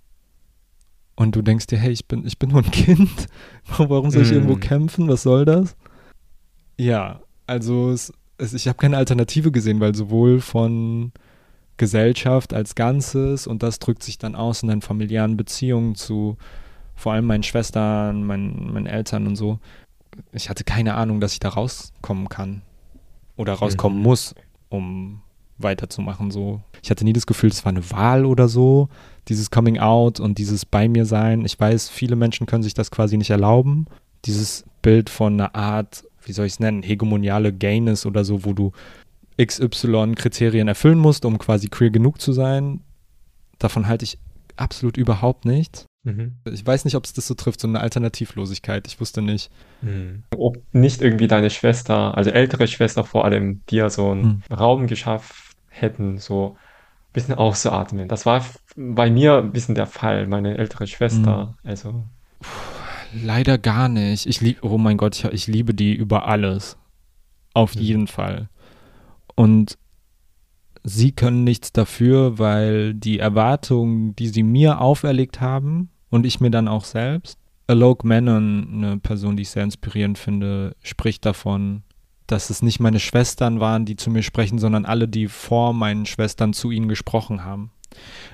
Und du denkst dir, hey, ich bin, ich bin nur ein Kind. (laughs) Warum soll ich mm. irgendwo kämpfen? Was soll das? Ja, also es, es, ich habe keine Alternative gesehen, weil sowohl von Gesellschaft als Ganzes und das drückt sich dann aus in deinen familiären Beziehungen zu vor allem meinen Schwestern, meinen, meinen Eltern und so. Ich hatte keine Ahnung, dass ich da rauskommen kann oder rauskommen mhm. muss, um weiterzumachen. So. Ich hatte nie das Gefühl, es war eine Wahl oder so, dieses Coming Out und dieses Bei mir sein. Ich weiß, viele Menschen können sich das quasi nicht erlauben. Dieses Bild von einer Art, wie soll ich es nennen, hegemoniale Gayness oder so, wo du XY-Kriterien erfüllen musst, um quasi queer genug zu sein. Davon halte ich absolut überhaupt nichts. Mhm. Ich weiß nicht, ob es das so trifft, so eine Alternativlosigkeit. Ich wusste nicht. Mhm. Ob nicht irgendwie deine Schwester, also ältere Schwester vor allem, dir so einen mhm. Raum geschafft hätten, so ein bisschen auszuatmen. Das war bei mir ein bisschen der Fall, meine ältere Schwester. Mhm. Also. Puh, leider gar nicht. Ich liebe, oh mein Gott, ich, ich liebe die über alles. Auf mhm. jeden Fall. Und sie können nichts dafür, weil die Erwartungen, die sie mir auferlegt haben und ich mir dann auch selbst, Alok Menon, eine Person, die ich sehr inspirierend finde, spricht davon, dass es nicht meine Schwestern waren, die zu mir sprechen, sondern alle, die vor meinen Schwestern zu ihnen gesprochen haben.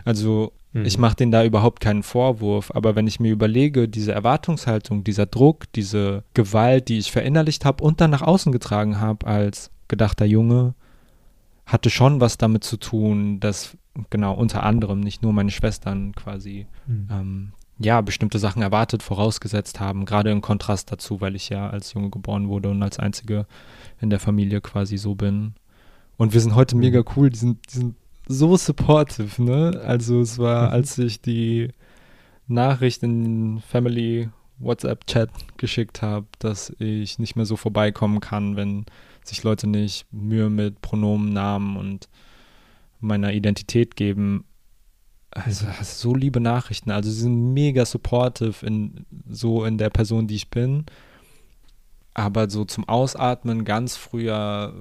Also mhm. ich mache denen da überhaupt keinen Vorwurf, aber wenn ich mir überlege, diese Erwartungshaltung, dieser Druck, diese Gewalt, die ich verinnerlicht habe und dann nach außen getragen habe als gedachter Junge, hatte schon was damit zu tun, dass genau unter anderem nicht nur meine Schwestern quasi mhm. ähm, ja bestimmte Sachen erwartet, vorausgesetzt haben, gerade im Kontrast dazu, weil ich ja als Junge geboren wurde und als einzige in der Familie quasi so bin. Und wir sind heute mhm. mega cool, die sind, die sind so supportive, ne? Also es war, mhm. als ich die Nachricht in den Family WhatsApp-Chat geschickt habe, dass ich nicht mehr so vorbeikommen kann, wenn sich Leute nicht Mühe mit Pronomen, Namen und meiner Identität geben. Also so liebe Nachrichten. Also sie sind mega supportive in so in der Person, die ich bin. Aber so zum Ausatmen ganz früher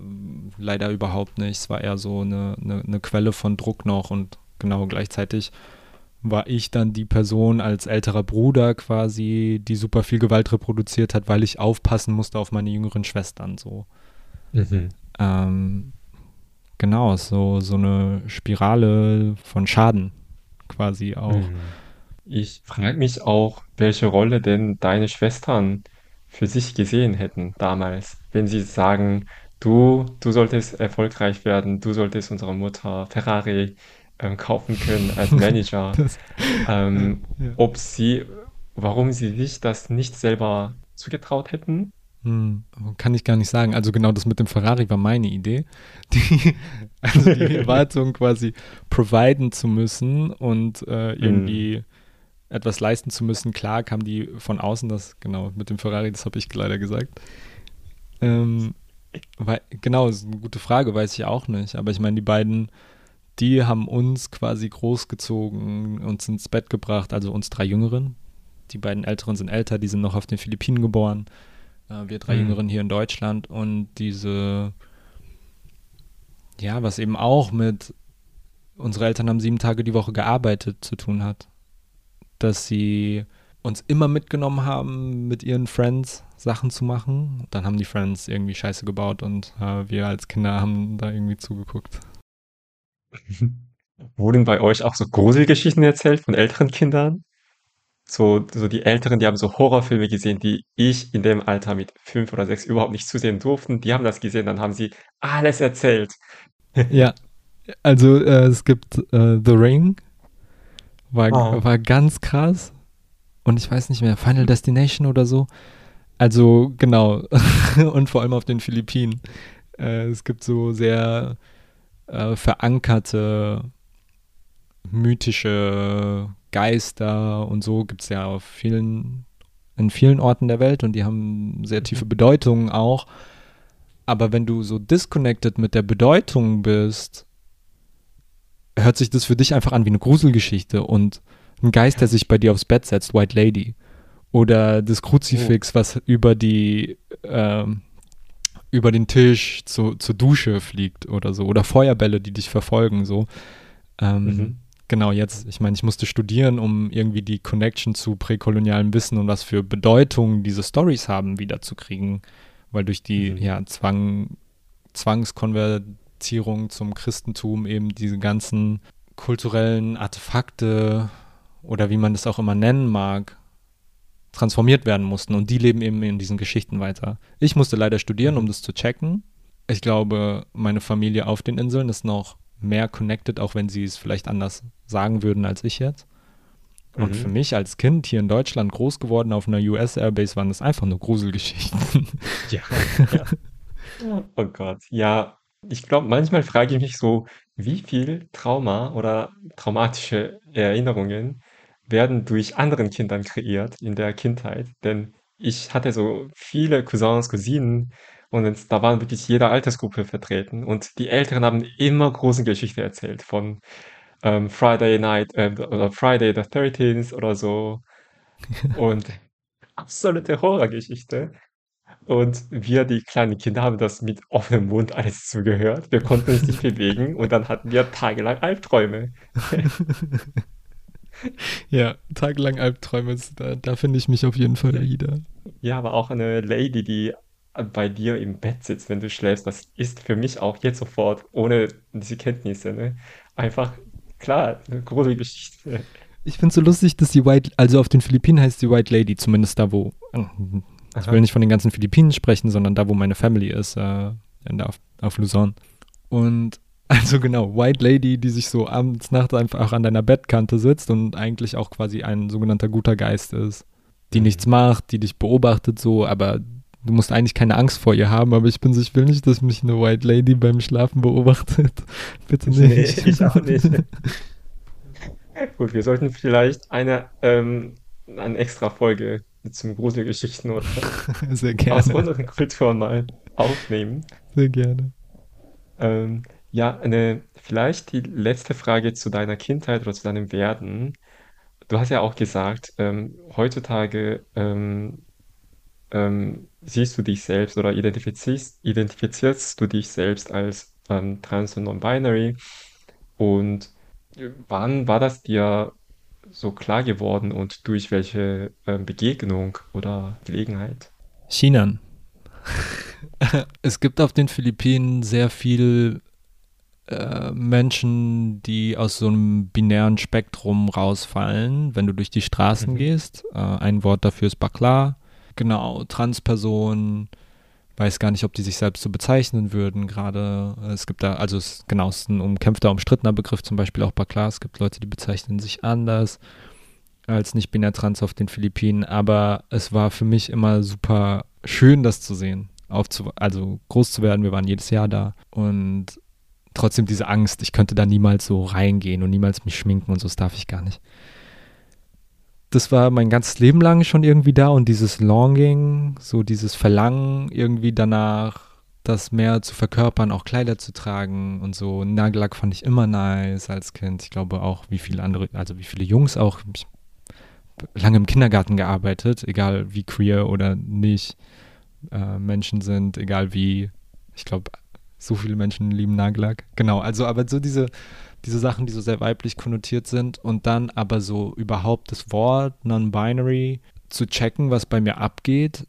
leider überhaupt nicht. Es war eher so eine, eine, eine Quelle von Druck noch und genau gleichzeitig war ich dann die Person als älterer Bruder quasi, die super viel Gewalt reproduziert hat, weil ich aufpassen musste auf meine jüngeren Schwestern so. Mhm. Ähm, genau, so, so eine Spirale von Schaden quasi auch. Mhm. Ich frage mich auch, welche Rolle denn deine Schwestern für sich gesehen hätten damals, wenn sie sagen, du, du solltest erfolgreich werden, du solltest unserer Mutter Ferrari ähm, kaufen können als (laughs) Manager. das, ähm, ja. Ob sie, warum sie sich das nicht selber zugetraut hätten hm, kann ich gar nicht sagen. Also genau das mit dem Ferrari war meine Idee. (laughs) Die, also die (laughs) Erwartung quasi providen zu müssen und äh, irgendwie mm. Etwas leisten zu müssen. Klar kam die von außen, das genau mit dem Ferrari, das habe ich leider gesagt. Ähm, weil, genau, ist eine gute Frage, weiß ich auch nicht. Aber ich meine, die beiden, die haben uns quasi großgezogen, uns ins Bett gebracht, also uns drei Jüngeren. Die beiden Älteren sind älter, die sind noch auf den Philippinen geboren äh, wir drei mhm. Jüngeren hier in Deutschland und diese, ja, was eben auch mit, unsere Eltern haben sieben Tage die Woche gearbeitet zu tun hat, dass sie uns immer mitgenommen haben, mit ihren Friends Sachen zu machen. Dann haben die Friends irgendwie Scheiße gebaut und äh, wir als Kinder haben da irgendwie zugeguckt. (laughs) Wurden bei euch auch so Gruselgeschichten erzählt von älteren Kindern? so, so die Älteren, die haben so Horrorfilme gesehen, die ich in dem Alter mit fünf oder sechs überhaupt nicht zusehen durften. Die haben das gesehen, dann haben sie alles erzählt. Ja, also äh, es gibt äh, The Ring, war, oh. war ganz krass. Und ich weiß nicht mehr, Final Destination oder so. Also genau. (laughs) und vor allem auf den Philippinen. Äh, es gibt so sehr äh, verankerte mythische Geister und so gibt es ja auf vielen in vielen Orten der Welt und die haben sehr tiefe. Bedeutungen auch. Aber wenn du so disconnected mit der Bedeutung bist, hört sich das für dich einfach an wie eine Gruselgeschichte und ein Geist, der sich bei dir aufs Bett setzt, White Lady. Oder das Kruzifix, was über die, ähm, über den Tisch zu, zur Dusche fliegt oder so. Oder Feuerbälle, die dich verfolgen, so. Ähm, Mhm. Genau, jetzt, ich meine, ich musste studieren, um irgendwie die Connection zu präkolonialem Wissen und was für Bedeutung diese Stories haben, wiederzukriegen. Weil durch die Mhm. ja, Zwang, Zwangskonvertierung zum Christentum eben diese ganzen kulturellen Artefakte oder wie man das auch immer nennen mag, transformiert werden mussten. Und die leben eben in diesen Geschichten weiter. Ich musste leider studieren, um das zu checken. Ich glaube, meine Familie auf den Inseln ist noch mehr connected, auch wenn sie es vielleicht anders sagen würden als ich jetzt. Und Mhm. für mich als Kind hier in Deutschland groß geworden auf einer US Airbase waren das einfach nur Gruselgeschichten. Ja. (laughs) ja. Oh Gott. Ja, ich glaube, manchmal frage ich mich so, wie viel Trauma oder traumatische Erinnerungen werden durch anderen Kindern kreiert in der Kindheit? Denn ich hatte so viele Cousins, Cousinen und da waren wirklich jede Altersgruppe vertreten und die Älteren haben immer große Geschichte erzählt von ähm, Friday Night äh, oder Friday the 13th oder so (laughs) und absolute Horrorgeschichte. Und wir, die kleinen Kinder, haben das mit offenem Mund alles zugehört. Wir konnten uns nicht bewegen (laughs) und dann hatten wir tagelang Albträume. (laughs) ja, tagelang Albträume, da, da finde ich mich auf jeden Fall wieder. Ja, aber auch eine Lady, die bei dir im Bett sitzt, wenn du schläfst, das ist für mich auch jetzt sofort, ohne diese Kenntnisse, ne? Einfach, klar, eine gruselige Geschichte. Ich finde es so lustig, dass die White, also auf den Philippinen heißt die White Lady, zumindest da, wo, ich Aha. will nicht von den ganzen Philippinen sprechen, sondern da, wo meine Family ist, äh, in der, auf, auf Luzon. Und (laughs) also genau, White Lady, die sich so abends, nachts einfach an deiner Bettkante sitzt und eigentlich auch quasi ein sogenannter guter Geist ist, die Mhm. nichts macht, die dich beobachtet so, aber du musst eigentlich keine Angst vor ihr haben, aber ich bin so, ich will nicht, dass mich eine White Lady beim Schlafen beobachtet. (laughs) Bitte Nee, nicht. (laughs) ich auch nicht. Gut, wir sollten vielleicht eine, ähm, eine extra Folge zum Gruselgeschichten oder (laughs) Sehr aus gerne, unseren Kulturen mal aufnehmen. sehr gerne. Ähm, ja, eine, vielleicht die letzte Frage zu deiner Kindheit oder zu deinem Werden. Du hast ja auch gesagt, ähm, heutzutage ähm, ähm, siehst du dich selbst oder identifizierst, identifizierst du dich selbst als ähm, trans und non-binary. Und äh, wann war das dir so klar geworden und durch welche ähm, Begegnung oder Gelegenheit? Chinan. (laughs) es gibt auf den Philippinen sehr viel äh, Menschen, die aus so einem binären Spektrum rausfallen, wenn du durch die Straßen Mhm. gehst. Äh, ein Wort dafür ist Bakla. Genau, Transpersonen. Weiß gar nicht, ob die sich selbst so bezeichnen würden gerade. Es gibt da, also es, genau, es ist ein umkämpfter, umstrittener Begriff, zum Beispiel auch Bakla. Es gibt Leute, die bezeichnen sich anders als nicht binär trans auf den Philippinen, aber es war für mich immer super schön, das zu sehen, aufzu also groß zu werden. Wir waren jedes Jahr da und trotzdem diese Angst, ich könnte da niemals so reingehen und niemals mich schminken und so, das darf ich gar nicht. Das war mein ganzes Leben lang schon irgendwie da und dieses Longing, so dieses Verlangen irgendwie danach, das mehr zu verkörpern, auch Kleider zu tragen und so. Nagellack fand ich immer nice als Kind. Ich glaube auch, wie viele andere, also wie viele Jungs auch. Ich lange im Kindergarten gearbeitet, egal wie queer oder nicht äh, Menschen sind, egal wie, ich glaube, so viele Menschen lieben Nagellack. Genau, also aber so diese, diese Sachen, die so sehr weiblich konnotiert sind und dann aber so überhaupt das Wort non-binary zu checken, was bei mir abgeht,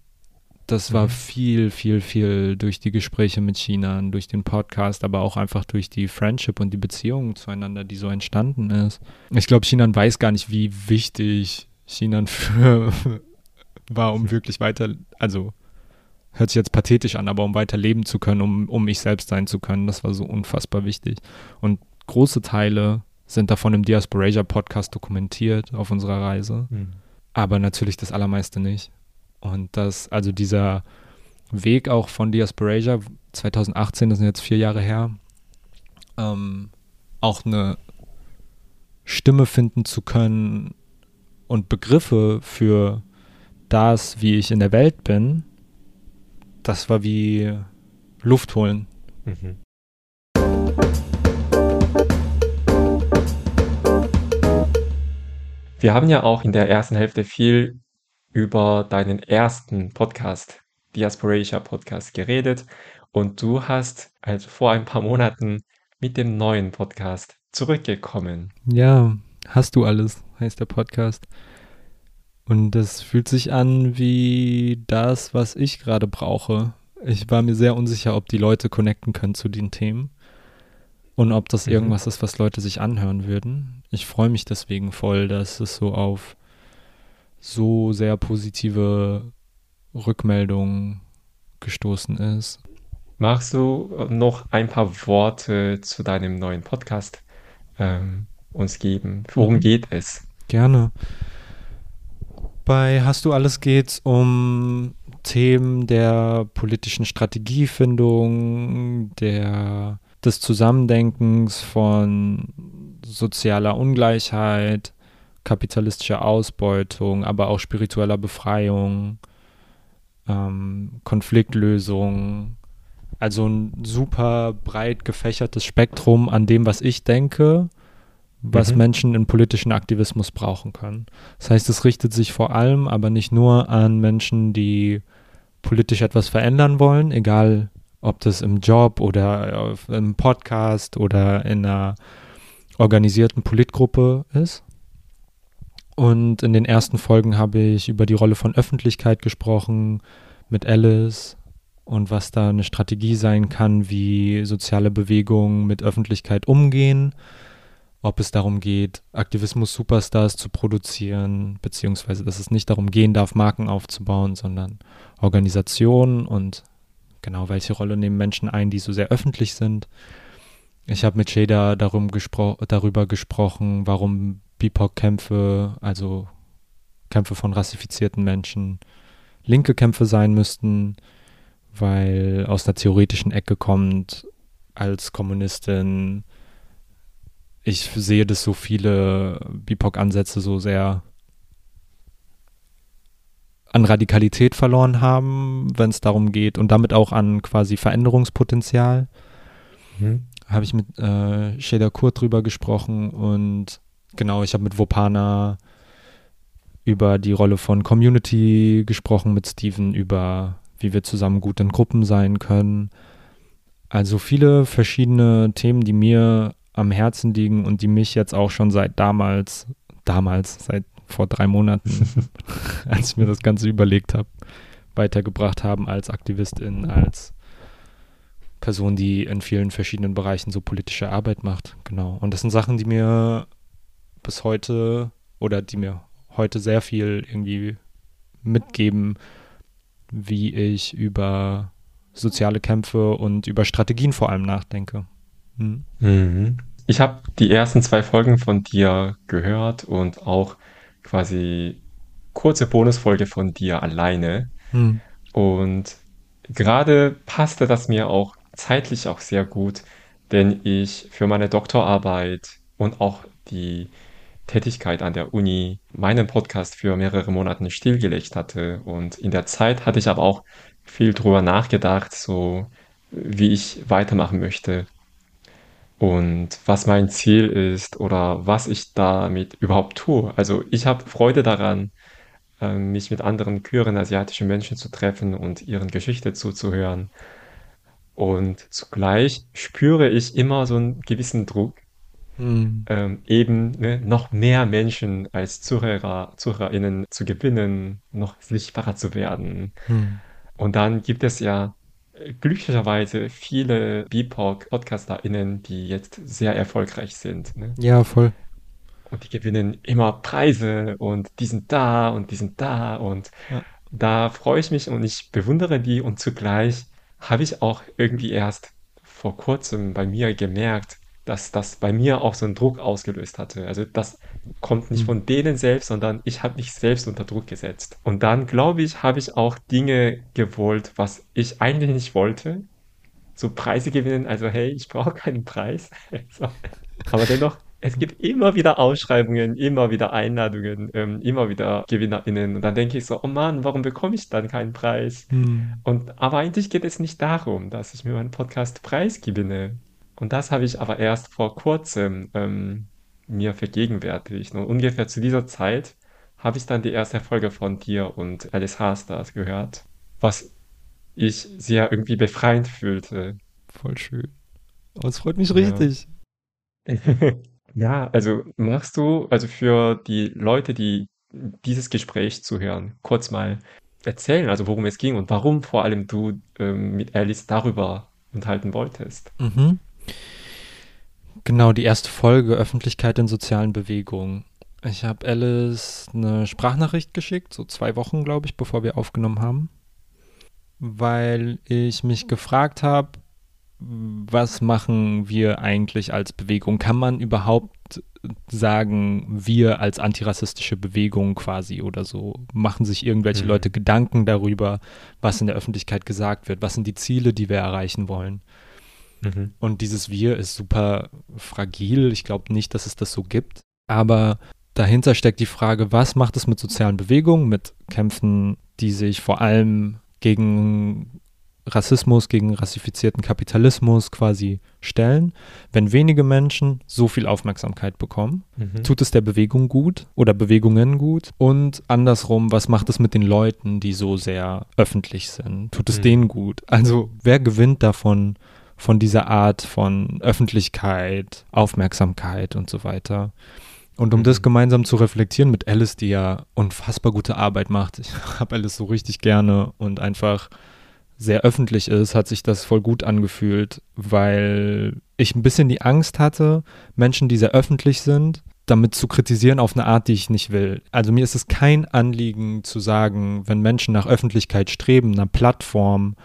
das war Mhm. viel, viel, viel durch die Gespräche mit China, durch den Podcast, aber auch einfach durch die Friendship und die Beziehung zueinander, die so entstanden ist. Ich glaube, China weiß gar nicht, wie wichtig China (laughs) für war, um wirklich weiter, also hört sich jetzt pathetisch an, aber um weiter leben zu können, um, um ich selbst sein zu können, das war so unfassbar wichtig. Und große Teile sind davon im Diasporasia Podcast dokumentiert auf unserer Reise, Mhm. aber natürlich das allermeiste nicht. Und das, also dieser Weg auch von Diasporasia 2018, das sind jetzt vier Jahre her, ähm, auch eine Stimme finden zu können und Begriffe für das, wie ich in der Welt bin, das war wie Luft holen. Mhm. Wir haben ja auch in der ersten Hälfte viel über deinen ersten Podcast, Diasporatia Podcast, geredet und du hast also vor ein paar Monaten mit dem neuen Podcast zurückgekommen. Ja, hast du alles, heißt der Podcast. Und das fühlt sich an wie das, was ich gerade brauche. Ich war mir sehr unsicher, ob die Leute connecten können zu den Themen und ob das mhm. irgendwas ist, was Leute sich anhören würden. Ich freue mich deswegen voll, dass es so auf so sehr positive Rückmeldungen gestoßen ist. Magst du noch ein paar Worte zu deinem neuen Podcast ähm, uns geben? Worum mhm. geht es? Gerne. Bei Hast du alles geht's um Themen der politischen Strategiefindung, der, des Zusammendenkens von sozialer Ungleichheit, kapitalistischer Ausbeutung, aber auch spiritueller Befreiung, ähm, Konfliktlösung, also ein super breit gefächertes Spektrum an dem, was ich denke, was mhm. Menschen in politischen Aktivismus brauchen können. Das heißt, es richtet sich vor allem, aber nicht nur an Menschen, die politisch etwas verändern wollen, egal ob das im Job oder im Podcast oder in einer organisierten Politgruppe ist. Und in den ersten Folgen habe ich über die Rolle von Öffentlichkeit gesprochen mit Alice, und was da eine Strategie sein kann, wie soziale Bewegungen mit Öffentlichkeit umgehen, ob es darum geht, Aktivismus-Superstars zu produzieren, beziehungsweise dass es nicht darum gehen darf, Marken aufzubauen, sondern Organisationen und genau welche Rolle nehmen Menschen ein, die so sehr öffentlich sind. Ich habe mit Shada darum gespro darüber gesprochen, warum BIPOC-Kämpfe, also Kämpfe von rassifizierten Menschen, linke Kämpfe sein müssten, weil aus einer theoretischen Ecke kommt, als Kommunistin, ich sehe, dass so viele BIPOC-Ansätze so sehr an Radikalität verloren haben, wenn es darum geht und damit auch an quasi Veränderungspotenzial. Mhm. Habe ich mit äh, Sheda Kurt drüber gesprochen und genau, ich habe mit Vopana über die Rolle von Community gesprochen, mit Steven über wie wir zusammen gut in Gruppen sein können. Also viele verschiedene Themen, die mir am Herzen liegen und die mich jetzt auch schon seit damals, damals, seit vor drei Monaten, (laughs) als ich mir das Ganze überlegt habe, weitergebracht haben als Aktivistin, als Person, die in vielen verschiedenen Bereichen so politische Arbeit macht. Genau. Und das sind Sachen, die mir bis heute oder die mir heute sehr viel irgendwie mitgeben, wie ich über soziale Kämpfe und über Strategien vor allem nachdenke. Hm. Mhm. Ich habe die ersten zwei Folgen von dir gehört und auch quasi kurze Bonusfolge von dir alleine. Hm. Und gerade passte das mir auch zeitlich auch sehr gut, denn ich für meine Doktorarbeit und auch die Tätigkeit an der Uni meinen Podcast für mehrere Monate stillgelegt hatte. Und in der Zeit hatte ich aber auch viel drüber nachgedacht, so wie ich weitermachen möchte und was mein Ziel ist oder was ich damit überhaupt tue. Also ich habe Freude daran, ähm, mich mit anderen queeren asiatischen Menschen zu treffen und ihren Geschichte zuzuhören. Und zugleich spüre ich immer so einen gewissen Druck, Mhm. ähm, eben ne, noch mehr Menschen als Zuhörer, ZuhörerInnen zu gewinnen, noch sichtbarer zu werden. Mhm. Und dann gibt es ja glücklicherweise viele BIPOC-PodcasterInnen, die jetzt sehr erfolgreich sind. Ne? Ja, voll. Und die gewinnen immer Preise und die sind da und die sind da und ja. da freue ich mich und ich bewundere die und zugleich habe ich auch irgendwie erst vor kurzem bei mir gemerkt, dass das bei mir auch so einen Druck ausgelöst hatte. Also das kommt nicht mhm. von denen selbst, sondern ich habe mich selbst unter Druck gesetzt. Und dann, glaube ich, habe ich auch Dinge gewollt, was ich eigentlich nicht wollte. So Preise gewinnen, also hey, ich brauche keinen Preis. (laughs) so. Aber dennoch es gibt immer wieder Ausschreibungen, immer wieder Einladungen, ähm, immer wieder GewinnerInnen. Und dann denke ich so, oh Mann, warum bekomme ich dann keinen Preis? Hm. Und aber eigentlich geht es nicht darum, dass ich mir meinen Podcast Preis gewinne. Und das habe ich aber erst vor kurzem ähm, mir vergegenwärtigt. Und ungefähr zu dieser Zeit habe ich dann die erste Folge von dir und Alice Hasters gehört, was ich sehr irgendwie befreiend fühlte. Voll schön. Aber es freut mich Ja. richtig. (laughs) Ja, also machst du, also für die Leute, die dieses Gespräch zuhören, kurz mal erzählen, also worum es ging und warum vor allem du ähm, mit Alice darüber unterhalten wolltest. Mhm. Genau, die erste Folge Öffentlichkeit in sozialen Bewegungen. Ich habe Alice eine Sprachnachricht geschickt, so zwei Wochen, glaube ich, bevor wir aufgenommen haben, weil ich mich gefragt habe, was machen wir eigentlich als Bewegung? Kann man überhaupt sagen, wir als antirassistische Bewegung quasi oder so? Machen sich irgendwelche Mhm. Leute Gedanken darüber, was in der Öffentlichkeit gesagt wird? Was sind die Ziele, die wir erreichen wollen? Mhm. Und dieses Wir ist super fragil. Ich glaube nicht, dass es das so gibt. Aber dahinter steckt die Frage, was macht es mit sozialen Bewegungen, mit Kämpfen, die sich vor allem gegen Rassismus, gegen rassifizierten Kapitalismus quasi stellen, wenn wenige Menschen so viel Aufmerksamkeit bekommen. Mhm. Tut es der Bewegung gut oder Bewegungen gut? Und andersrum, was macht es mit den Leuten, die so sehr öffentlich sind? Tut es Mhm. denen gut? Also wer gewinnt davon, von dieser Art von Öffentlichkeit, Aufmerksamkeit und so weiter? Und um Mhm. das gemeinsam zu reflektieren mit Alice, die ja unfassbar gute Arbeit macht, (laughs) ich habe Alice so richtig gerne und einfach sehr öffentlich ist, hat sich das voll gut angefühlt, weil ich ein bisschen die Angst hatte, Menschen, die sehr öffentlich sind, damit zu kritisieren auf eine Art, die ich nicht will. Also mir ist es kein Anliegen zu sagen, wenn Menschen nach Öffentlichkeit streben, einer Plattform,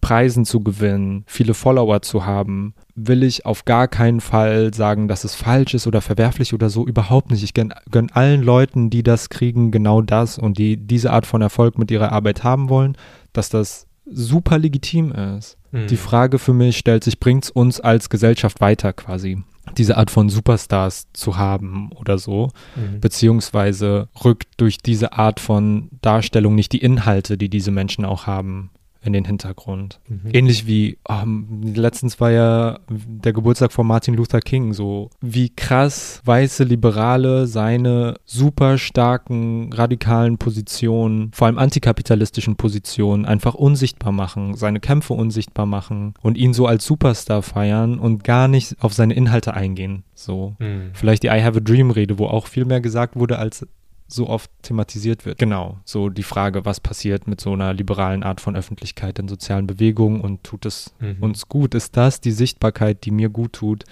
Preisen zu gewinnen, viele Follower zu haben, will ich auf gar keinen Fall sagen, dass es falsch ist oder verwerflich oder so. Überhaupt nicht. Ich gönne gönn allen Leuten, die das kriegen, genau das und die diese Art von Erfolg mit ihrer Arbeit haben wollen, dass das super legitim ist. Mhm. Die Frage für mich stellt sich, bringt es uns als Gesellschaft weiter quasi? Diese Art von Superstars zu haben oder so, Mhm. beziehungsweise rückt durch diese Art von Darstellung nicht die Inhalte, die diese Menschen auch haben, in den Hintergrund. Mhm. Ähnlich wie, ähm, letztens war ja der Geburtstag von Martin Luther King, so wie krass weiße Liberale seine super starken, radikalen Positionen, vor allem antikapitalistischen Positionen, einfach unsichtbar machen, seine Kämpfe unsichtbar machen und ihn so als Superstar feiern und gar nicht auf seine Inhalte eingehen. So. Mhm. Vielleicht die I Have a Dream Rede, wo auch viel mehr gesagt wurde, als so oft thematisiert wird. Genau, so die Frage, was passiert mit so einer liberalen Art von Öffentlichkeit in sozialen Bewegungen und tut es Mhm. uns gut? Ist das die Sichtbarkeit, die mir gut tut?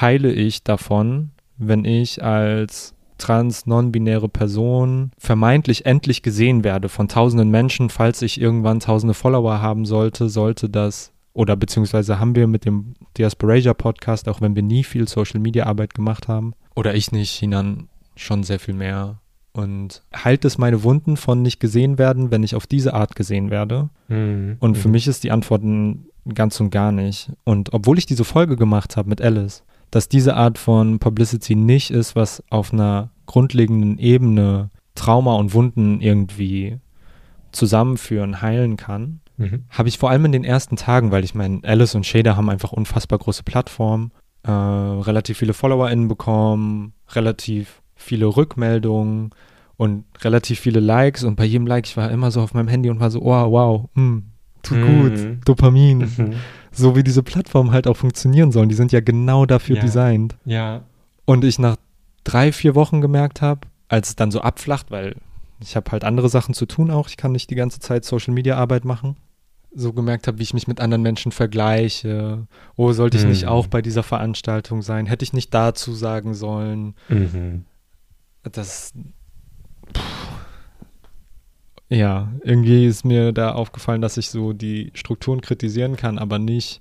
Heile ich davon, wenn ich als trans, non-binäre Person vermeintlich endlich gesehen werde von tausenden Menschen, falls ich irgendwann tausende Follower haben sollte, sollte das oder beziehungsweise haben wir mit dem Diasporasia Podcast, auch wenn wir nie viel Social Media Arbeit gemacht haben, oder ich nicht, Chinan schon sehr viel mehr. Und heilt es meine Wunden von nicht gesehen werden, wenn ich auf diese Art gesehen werde? Mhm. Und für Mhm. mich ist die Antwort ganz und gar nicht. Und obwohl ich diese Folge gemacht habe mit Alice, dass diese Art von Publicity nicht ist, was auf einer grundlegenden Ebene Trauma und Wunden irgendwie zusammenführen, heilen kann, Mhm. habe ich vor allem in den ersten Tagen, weil ich meine, Alice und Shader haben einfach unfassbar große Plattformen, äh, relativ viele FollowerInnen bekommen, relativ viele Rückmeldungen und relativ viele Likes und bei jedem Like, ich war immer so auf meinem Handy und war so, oh, wow, hm, tut Mhm. gut, Dopamin. Mhm. So wie diese Plattformen halt auch funktionieren sollen, die sind ja genau dafür Ja. designt. Ja. Und ich nach drei, vier Wochen gemerkt habe, als es dann so abflacht, weil ich habe halt andere Sachen zu tun auch, ich kann nicht die ganze Zeit Social Media Arbeit machen, so gemerkt habe, wie ich mich mit anderen Menschen vergleiche. Oh, sollte ich nicht Mhm. auch bei dieser Veranstaltung sein? Hätte ich nicht dazu sagen sollen? Mhm. Das. Puh. Ja, irgendwie ist mir da aufgefallen, dass ich so die Strukturen kritisieren kann, aber nicht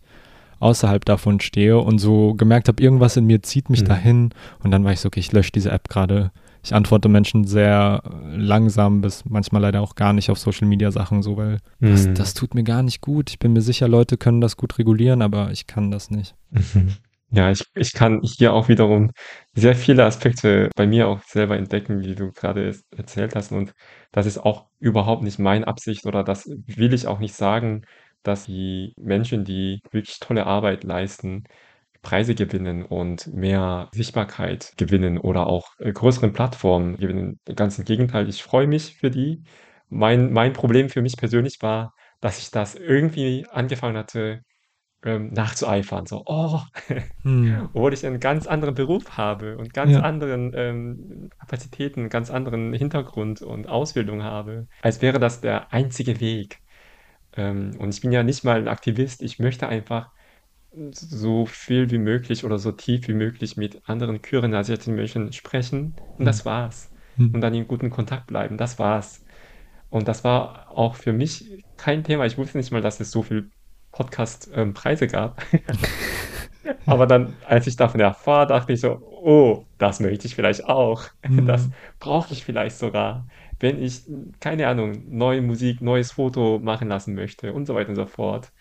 außerhalb davon stehe und so gemerkt habe, irgendwas in mir zieht mich Mhm. dahin und dann war ich so, okay, ich lösche diese App gerade. Ich antworte Menschen sehr langsam bis manchmal leider auch gar nicht auf Social Media Sachen so, weil das, Mhm. das tut mir gar nicht gut. Ich bin mir sicher, Leute können das gut regulieren, aber ich kann das nicht. Mhm. Ja, ich, ich kann hier auch wiederum sehr viele Aspekte bei mir auch selber entdecken, wie du gerade erzählt hast. Und das ist auch überhaupt nicht meine Absicht oder das will ich auch nicht sagen, dass die Menschen, die wirklich tolle Arbeit leisten, Preise gewinnen und mehr Sichtbarkeit gewinnen oder auch äh, größeren Plattformen gewinnen. Ganz im Gegenteil, ich freue mich für die. Mein, mein Problem für mich persönlich war, dass ich das irgendwie angefangen hatte, ähm, nachzueifern. So, oh, Hm. (laughs) obwohl ich einen ganz anderen Beruf habe und ganz Ja. anderen ähm, Kapazitäten, ganz anderen Hintergrund und Ausbildung habe, als wäre das der einzige Weg. Ähm, und ich bin ja nicht mal ein Aktivist, ich möchte einfach so viel wie möglich oder so tief wie möglich mit anderen queeren asiatischen Menschen sprechen und Hm. das war's. Hm. Und dann in guten Kontakt bleiben, das war's. Und das war auch für mich kein Thema. Ich wusste nicht mal, dass es so viel Podcast-Preise gab. (laughs) Aber dann, als ich davon erfuhr, dachte ich so, oh, das möchte ich vielleicht auch. Das Hm. brauche ich vielleicht sogar, wenn ich, keine Ahnung, neue Musik, neues Foto machen lassen möchte und so weiter und so fort.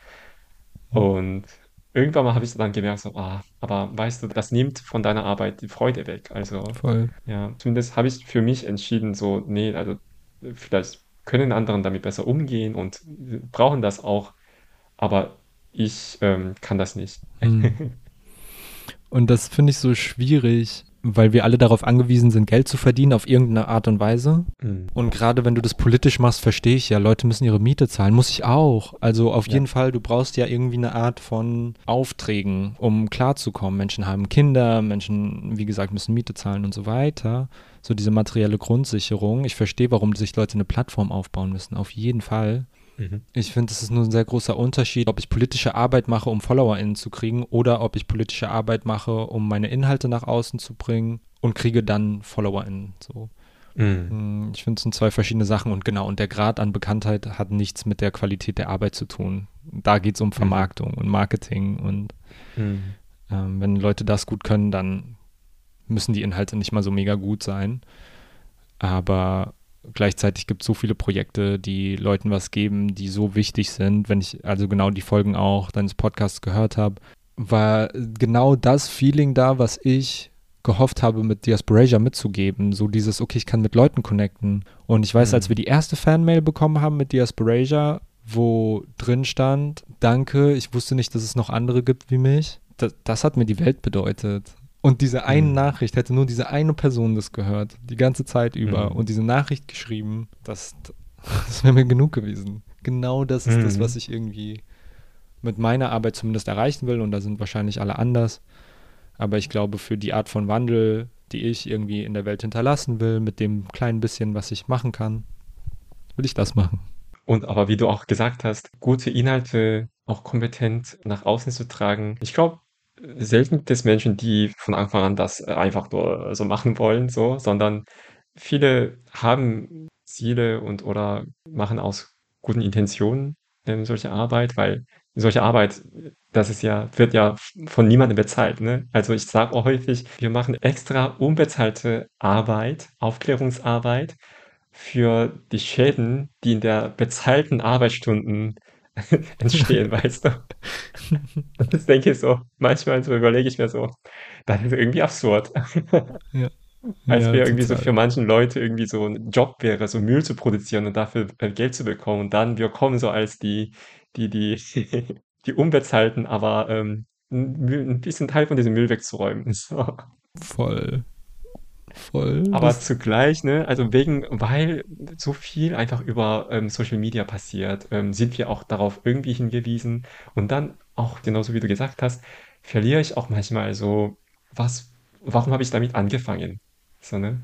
Hm. Und irgendwann mal habe ich dann gemerkt, so, ah, aber weißt du, das nimmt von deiner Arbeit die Freude weg. Also, Voll. ja, zumindest habe ich für mich entschieden, so, nee, also vielleicht können anderen damit besser umgehen und brauchen das auch, aber ich ähm, kann das nicht. Hm. Und das finde ich so schwierig, weil wir alle darauf angewiesen sind, Geld zu verdienen auf irgendeine Art und Weise. Mm, Und gerade wenn du das politisch machst, verstehe ich ja, Leute müssen ihre Miete zahlen, muss ich auch. Also auf Ja. jeden Fall, du brauchst ja irgendwie eine Art von Aufträgen, um klarzukommen. Menschen haben Kinder, Menschen, wie gesagt, müssen Miete zahlen und so weiter. So diese materielle Grundsicherung. Ich verstehe, warum sich Leute eine Plattform aufbauen müssen, auf jeden Fall. Mhm. Ich finde, es ist nur ein sehr großer Unterschied, ob ich politische Arbeit mache, um FollowerInnen zu kriegen, oder ob ich politische Arbeit mache, um meine Inhalte nach außen zu bringen und kriege dann FollowerInnen. So. Mm, Hm, Ich finde, es sind zwei verschiedene Sachen und genau, und der Grad an Bekanntheit hat nichts mit der Qualität der Arbeit zu tun. Da geht es um Vermarktung und Marketing und mm, ähm, wenn Leute das gut können, dann müssen die Inhalte nicht mal so mega gut sein. Aber gleichzeitig gibt es so viele Projekte, die Leuten was geben, die so wichtig sind. Wenn ich also genau die Folgen auch deines Podcasts gehört habe, war genau das Feeling da, was ich gehofft habe, mit Diasporasia mitzugeben. So dieses, okay, ich kann mit Leuten connecten. Und ich weiß, Mhm. als wir die erste Fanmail bekommen haben mit Diasporasia, wo drin stand, danke, ich wusste nicht, dass es noch andere gibt wie mich. Das, das hat mir die Welt bedeutet. Und diese eine Mhm. Nachricht hätte nur diese eine Person das gehört, die ganze Zeit über. Mhm. Und diese Nachricht geschrieben, das, das wäre mir genug gewesen. Genau das ist das, Mhm. was ich irgendwie mit meiner Arbeit zumindest erreichen will. Und da sind wahrscheinlich alle anders. Aber ich glaube, für die Art von Wandel, die ich irgendwie in der Welt hinterlassen will, mit dem kleinen bisschen, was ich machen kann, will ich das machen. Und aber wie du auch gesagt hast, gute Inhalte auch kompetent nach außen zu tragen. Ich glaube, selten es Menschen, die von Anfang an das äh, einfach nur so machen wollen, so, sondern viele haben Ziele und oder machen aus guten Intentionen ähm, solche Arbeit, weil solche Arbeit, das ist ja, wird ja von niemandem bezahlt, ne? Also ich sage auch häufig, wir machen extra unbezahlte Arbeit, Aufklärungsarbeit für die Schäden, die in der bezahlten Arbeitsstunden (laughs) entstehen, weißt du? Das denke ich so. Manchmal so überlege ich mir so, das ist irgendwie absurd. Ja. (laughs) Als Ja, wäre irgendwie so total. für manchen Leute irgendwie so ein Job wäre, so Müll zu produzieren und dafür äh, Geld zu bekommen. Und dann wir kommen so als die, die, die, (laughs) die Unbezahlten, aber ähm, ein bisschen Teil von diesem Müll wegzuräumen. So. Voll. Voll. Aber Das, zugleich, ne, also wegen, weil so viel einfach über ähm, Social Media passiert, ähm, sind wir auch darauf irgendwie hingewiesen. Und dann auch, genauso wie du gesagt hast, verliere ich auch manchmal so, was, warum habe ich damit angefangen? So, ne?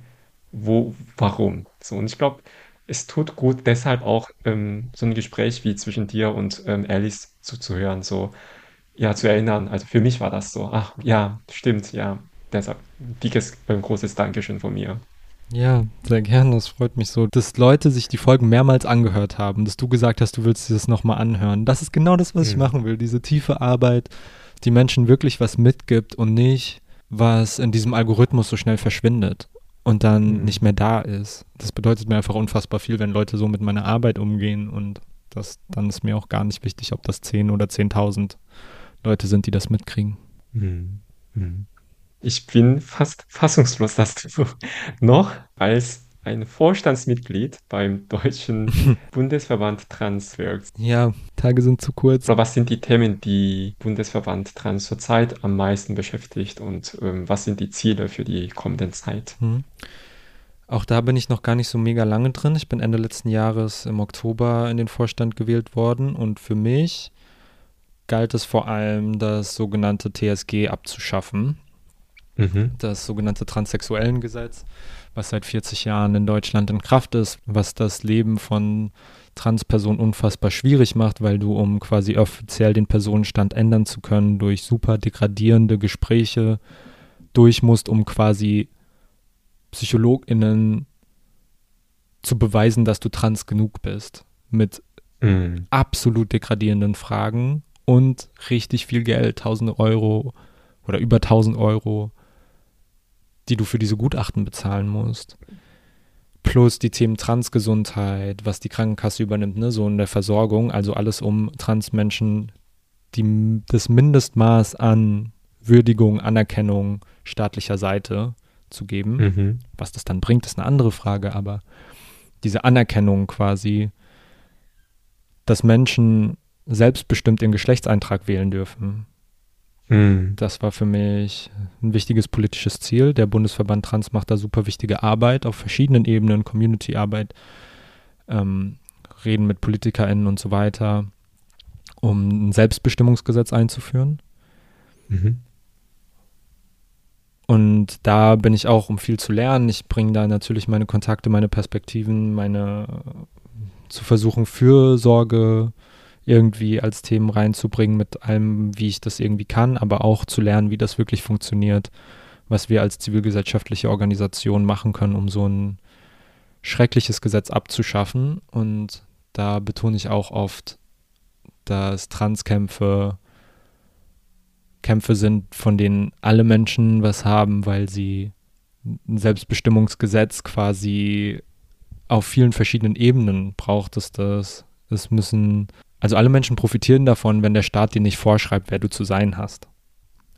Wo, warum? So, und ich glaube, es tut gut, deshalb auch ähm, so ein Gespräch wie zwischen dir und ähm, Alice zuzuhören, so, ja, zu erinnern. Also für mich war das so, ach, ja, stimmt, ja. Deshalb dickes, äh, großes Dankeschön von mir. ja, sehr gerne. Das freut mich so, dass Leute sich die Folgen mehrmals angehört haben, dass du gesagt hast, du willst dir das nochmal anhören. Das ist genau das, was ich Mhm. machen will. Diese tiefe Arbeit, die Menschen wirklich was mitgibt und nicht, was in diesem Algorithmus so schnell verschwindet und dann Mhm. nicht mehr da ist. Das bedeutet mir einfach unfassbar viel, wenn Leute so mit meiner Arbeit umgehen und das, dann ist mir auch gar nicht wichtig, ob das 10 oder 10.000 Leute sind, die das mitkriegen. Mhm. Ich bin fast fassungslos, dass du (laughs) noch als ein Vorstandsmitglied beim Deutschen (laughs) Bundesverband Trans wirkst. Ja, Tage sind zu kurz. Oder was sind die Themen, die Bundesverband Trans zurzeit am meisten beschäftigt und ähm, was sind die Ziele für die kommende Zeit? Hm. Auch da bin ich noch gar nicht so mega lange drin. Ich bin Ende letzten Jahres im Oktober in den Vorstand gewählt worden und für mich galt es vor allem, das sogenannte TSG abzuschaffen. Mhm. Das sogenannte Transsexuellengesetz, was seit 40 Jahren in Deutschland in Kraft ist, was das Leben von Transpersonen unfassbar schwierig macht, weil du, um quasi offiziell den Personenstand ändern zu können, durch super degradierende Gespräche durch musst, um quasi PsychologInnen zu beweisen, dass du trans genug bist. Mit mm. absolut degradierenden Fragen und richtig viel Geld, tausende Euro oder über 1000 Euro, die du für diese Gutachten bezahlen musst. Plus die Themen Transgesundheit, was die Krankenkasse übernimmt, ne, so in der Versorgung, also alles um Transmenschen die, das Mindestmaß an Würdigung, Anerkennung staatlicher Seite zu geben. Mhm. Was das dann bringt, ist eine andere Frage, aber diese Anerkennung quasi, dass Menschen selbstbestimmt ihren Geschlechtseintrag wählen dürfen. Mhm. Das war für mich ein wichtiges politisches Ziel. Der Bundesverband Trans macht da super wichtige Arbeit auf verschiedenen Ebenen, Community-Arbeit, ähm, reden mit PolitikerInnen und so weiter, um ein Selbstbestimmungsgesetz einzuführen. Mhm. Und da bin ich auch, um viel zu lernen. Ich bringe da natürlich meine Kontakte, meine Perspektiven, meine zu versuchen, Fürsorge irgendwie als Themen reinzubringen mit allem, wie ich das irgendwie kann, aber auch zu lernen, wie das wirklich funktioniert, was wir als zivilgesellschaftliche Organisation machen können, um so ein schreckliches Gesetz abzuschaffen. Und da betone ich auch oft, dass Transkämpfe Kämpfe sind, von denen alle Menschen was haben, weil sie ein Selbstbestimmungsgesetz quasi auf vielen verschiedenen Ebenen braucht es das. Es müssen, also alle Menschen profitieren davon, wenn der Staat dir nicht vorschreibt, wer du zu sein hast.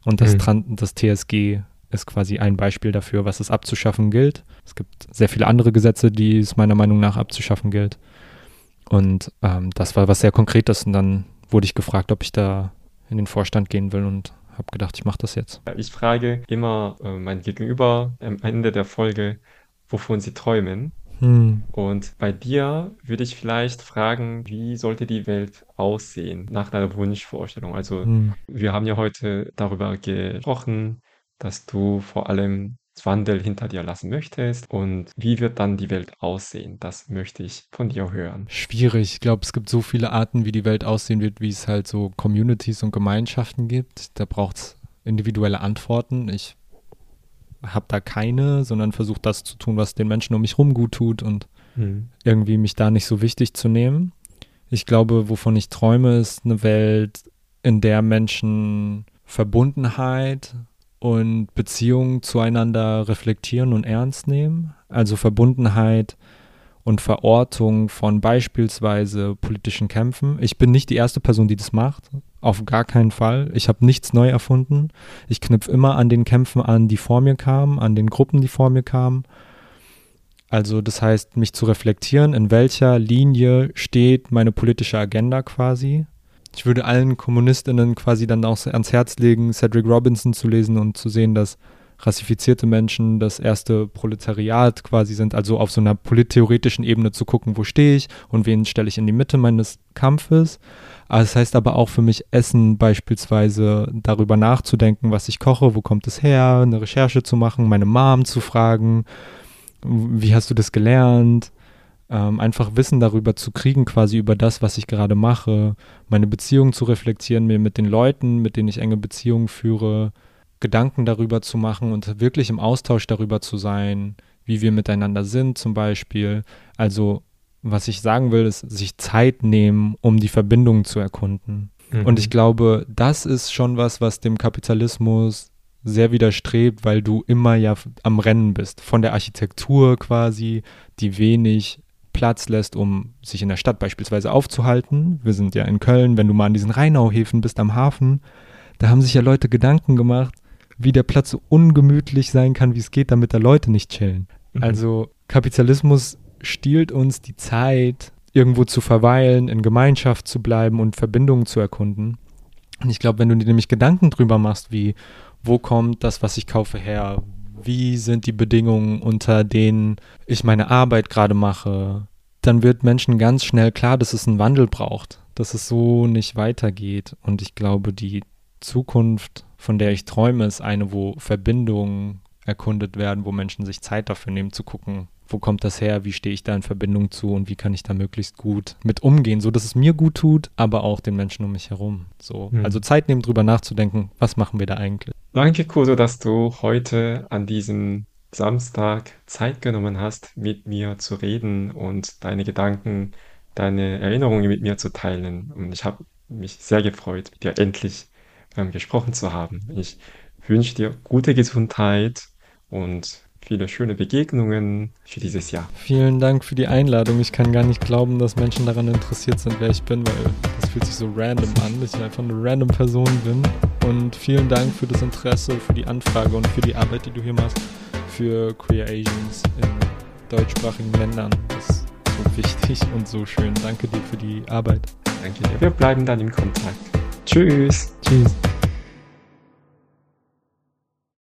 Und das, mhm. das TSG ist quasi ein Beispiel dafür, was es abzuschaffen gilt. Es gibt sehr viele andere Gesetze, die es meiner Meinung nach abzuschaffen gilt. Und ähm, das war was sehr Konkretes. Und dann wurde ich gefragt, ob ich da in den Vorstand gehen will und habe gedacht, ich mache das jetzt. Ich frage immer äh, mein Gegenüber am Ende der Folge, wovon sie träumen. Hm. Und bei dir würde ich vielleicht fragen, wie sollte die Welt aussehen nach deiner Wunschvorstellung? Also hm. wir haben ja heute darüber gesprochen, dass du vor allem Wandel hinter dir lassen möchtest und wie wird dann die Welt aussehen? Das möchte ich von dir hören. Schwierig. Ich glaube, es gibt so viele Arten, wie die Welt aussehen wird, wie es halt so Communities und Gemeinschaften gibt. Da braucht es individuelle Antworten. Ich habe da keine, sondern versuche das zu tun, was den Menschen um mich herum gut tut und hm. irgendwie mich da nicht so wichtig zu nehmen. Ich glaube, wovon ich träume, ist eine Welt, in der Menschen Verbundenheit und Beziehungen zueinander reflektieren und ernst nehmen. Also Verbundenheit und Verortung von beispielsweise politischen Kämpfen. Ich bin nicht die erste Person, die das macht. Auf gar keinen Fall. Ich habe nichts neu erfunden. Ich knüpfe immer an den Kämpfen an, die vor mir kamen, an den Gruppen, die vor mir kamen. Also das heißt, mich zu reflektieren, in welcher Linie steht meine politische Agenda quasi ich würde allen KommunistInnen quasi dann auch ans Herz legen, Cedric Robinson zu lesen und zu sehen, dass rassifizierte Menschen das erste Proletariat quasi sind, also auf so einer polittheoretischen Ebene zu gucken, wo stehe ich und wen stelle ich in die Mitte meines Kampfes. Das heißt aber auch für mich Essen beispielsweise darüber nachzudenken, was ich koche, wo kommt es her, eine Recherche zu machen, meine Mom zu fragen, wie hast du das gelernt, ähm, einfach Wissen darüber zu kriegen, quasi über das, was ich gerade mache, meine Beziehung zu reflektieren, mir mit den Leuten, mit denen ich enge Beziehungen führe, Gedanken darüber zu machen und wirklich im Austausch darüber zu sein, wie wir miteinander sind zum Beispiel. Also was ich sagen will, ist, sich Zeit nehmen, um die Verbindungen zu erkunden. Mhm. Und ich glaube, das ist schon was, was dem Kapitalismus sehr widerstrebt, weil du immer ja am Rennen bist. Von der Architektur quasi, die wenig Platz lässt, um sich in der Stadt beispielsweise aufzuhalten. Wir sind ja in Köln, wenn du mal an diesen Rheinauhäfen bist am Hafen, da haben sich ja Leute Gedanken gemacht, wie der Platz so ungemütlich sein kann, wie es geht, damit da Leute nicht chillen. Mhm. Also Kapitalismus stiehlt uns die Zeit, irgendwo zu verweilen, in Gemeinschaft zu bleiben und Verbindungen zu erkunden. Und ich glaube, wenn du dir nämlich Gedanken drüber machst, wie, wo kommt das, was ich kaufe, her? Wie sind die Bedingungen, unter denen ich meine Arbeit gerade mache? Dann wird Menschen ganz schnell klar, dass es einen Wandel braucht, dass es so nicht weitergeht. Und ich glaube, die Zukunft, von der ich träume, ist eine, wo Verbindungen erkundet werden, wo Menschen sich Zeit dafür nehmen zu gucken, wo kommt das her, wie stehe ich da in Verbindung zu und wie kann ich da möglichst gut mit umgehen, so dass es mir gut tut, aber auch den Menschen um mich herum. So, mhm. also Zeit nehmen, drüber nachzudenken, was machen wir da eigentlich? Danke, Kuso, dass du heute an diesem Samstag Zeit genommen hast, mit mir zu reden und deine Gedanken, deine Erinnerungen mit mir zu teilen. Und ich habe mich sehr gefreut, mit dir endlich ähm, gesprochen zu haben. Ich wünsche dir gute Gesundheit und viele schöne Begegnungen für dieses Jahr. Vielen Dank für die Einladung. Ich kann gar nicht glauben, dass Menschen daran interessiert sind, wer ich bin, weil das fühlt sich so random an, dass ich einfach eine random Person bin. Und vielen Dank für das Interesse, für die Anfrage und für die Arbeit, die du hier machst für Queer Asians in deutschsprachigen Ländern. Das ist so wichtig (laughs) und so schön. Danke dir für die Arbeit. Danke dir. Wir bleiben dann im Kontakt. Tschüss. Tschüss.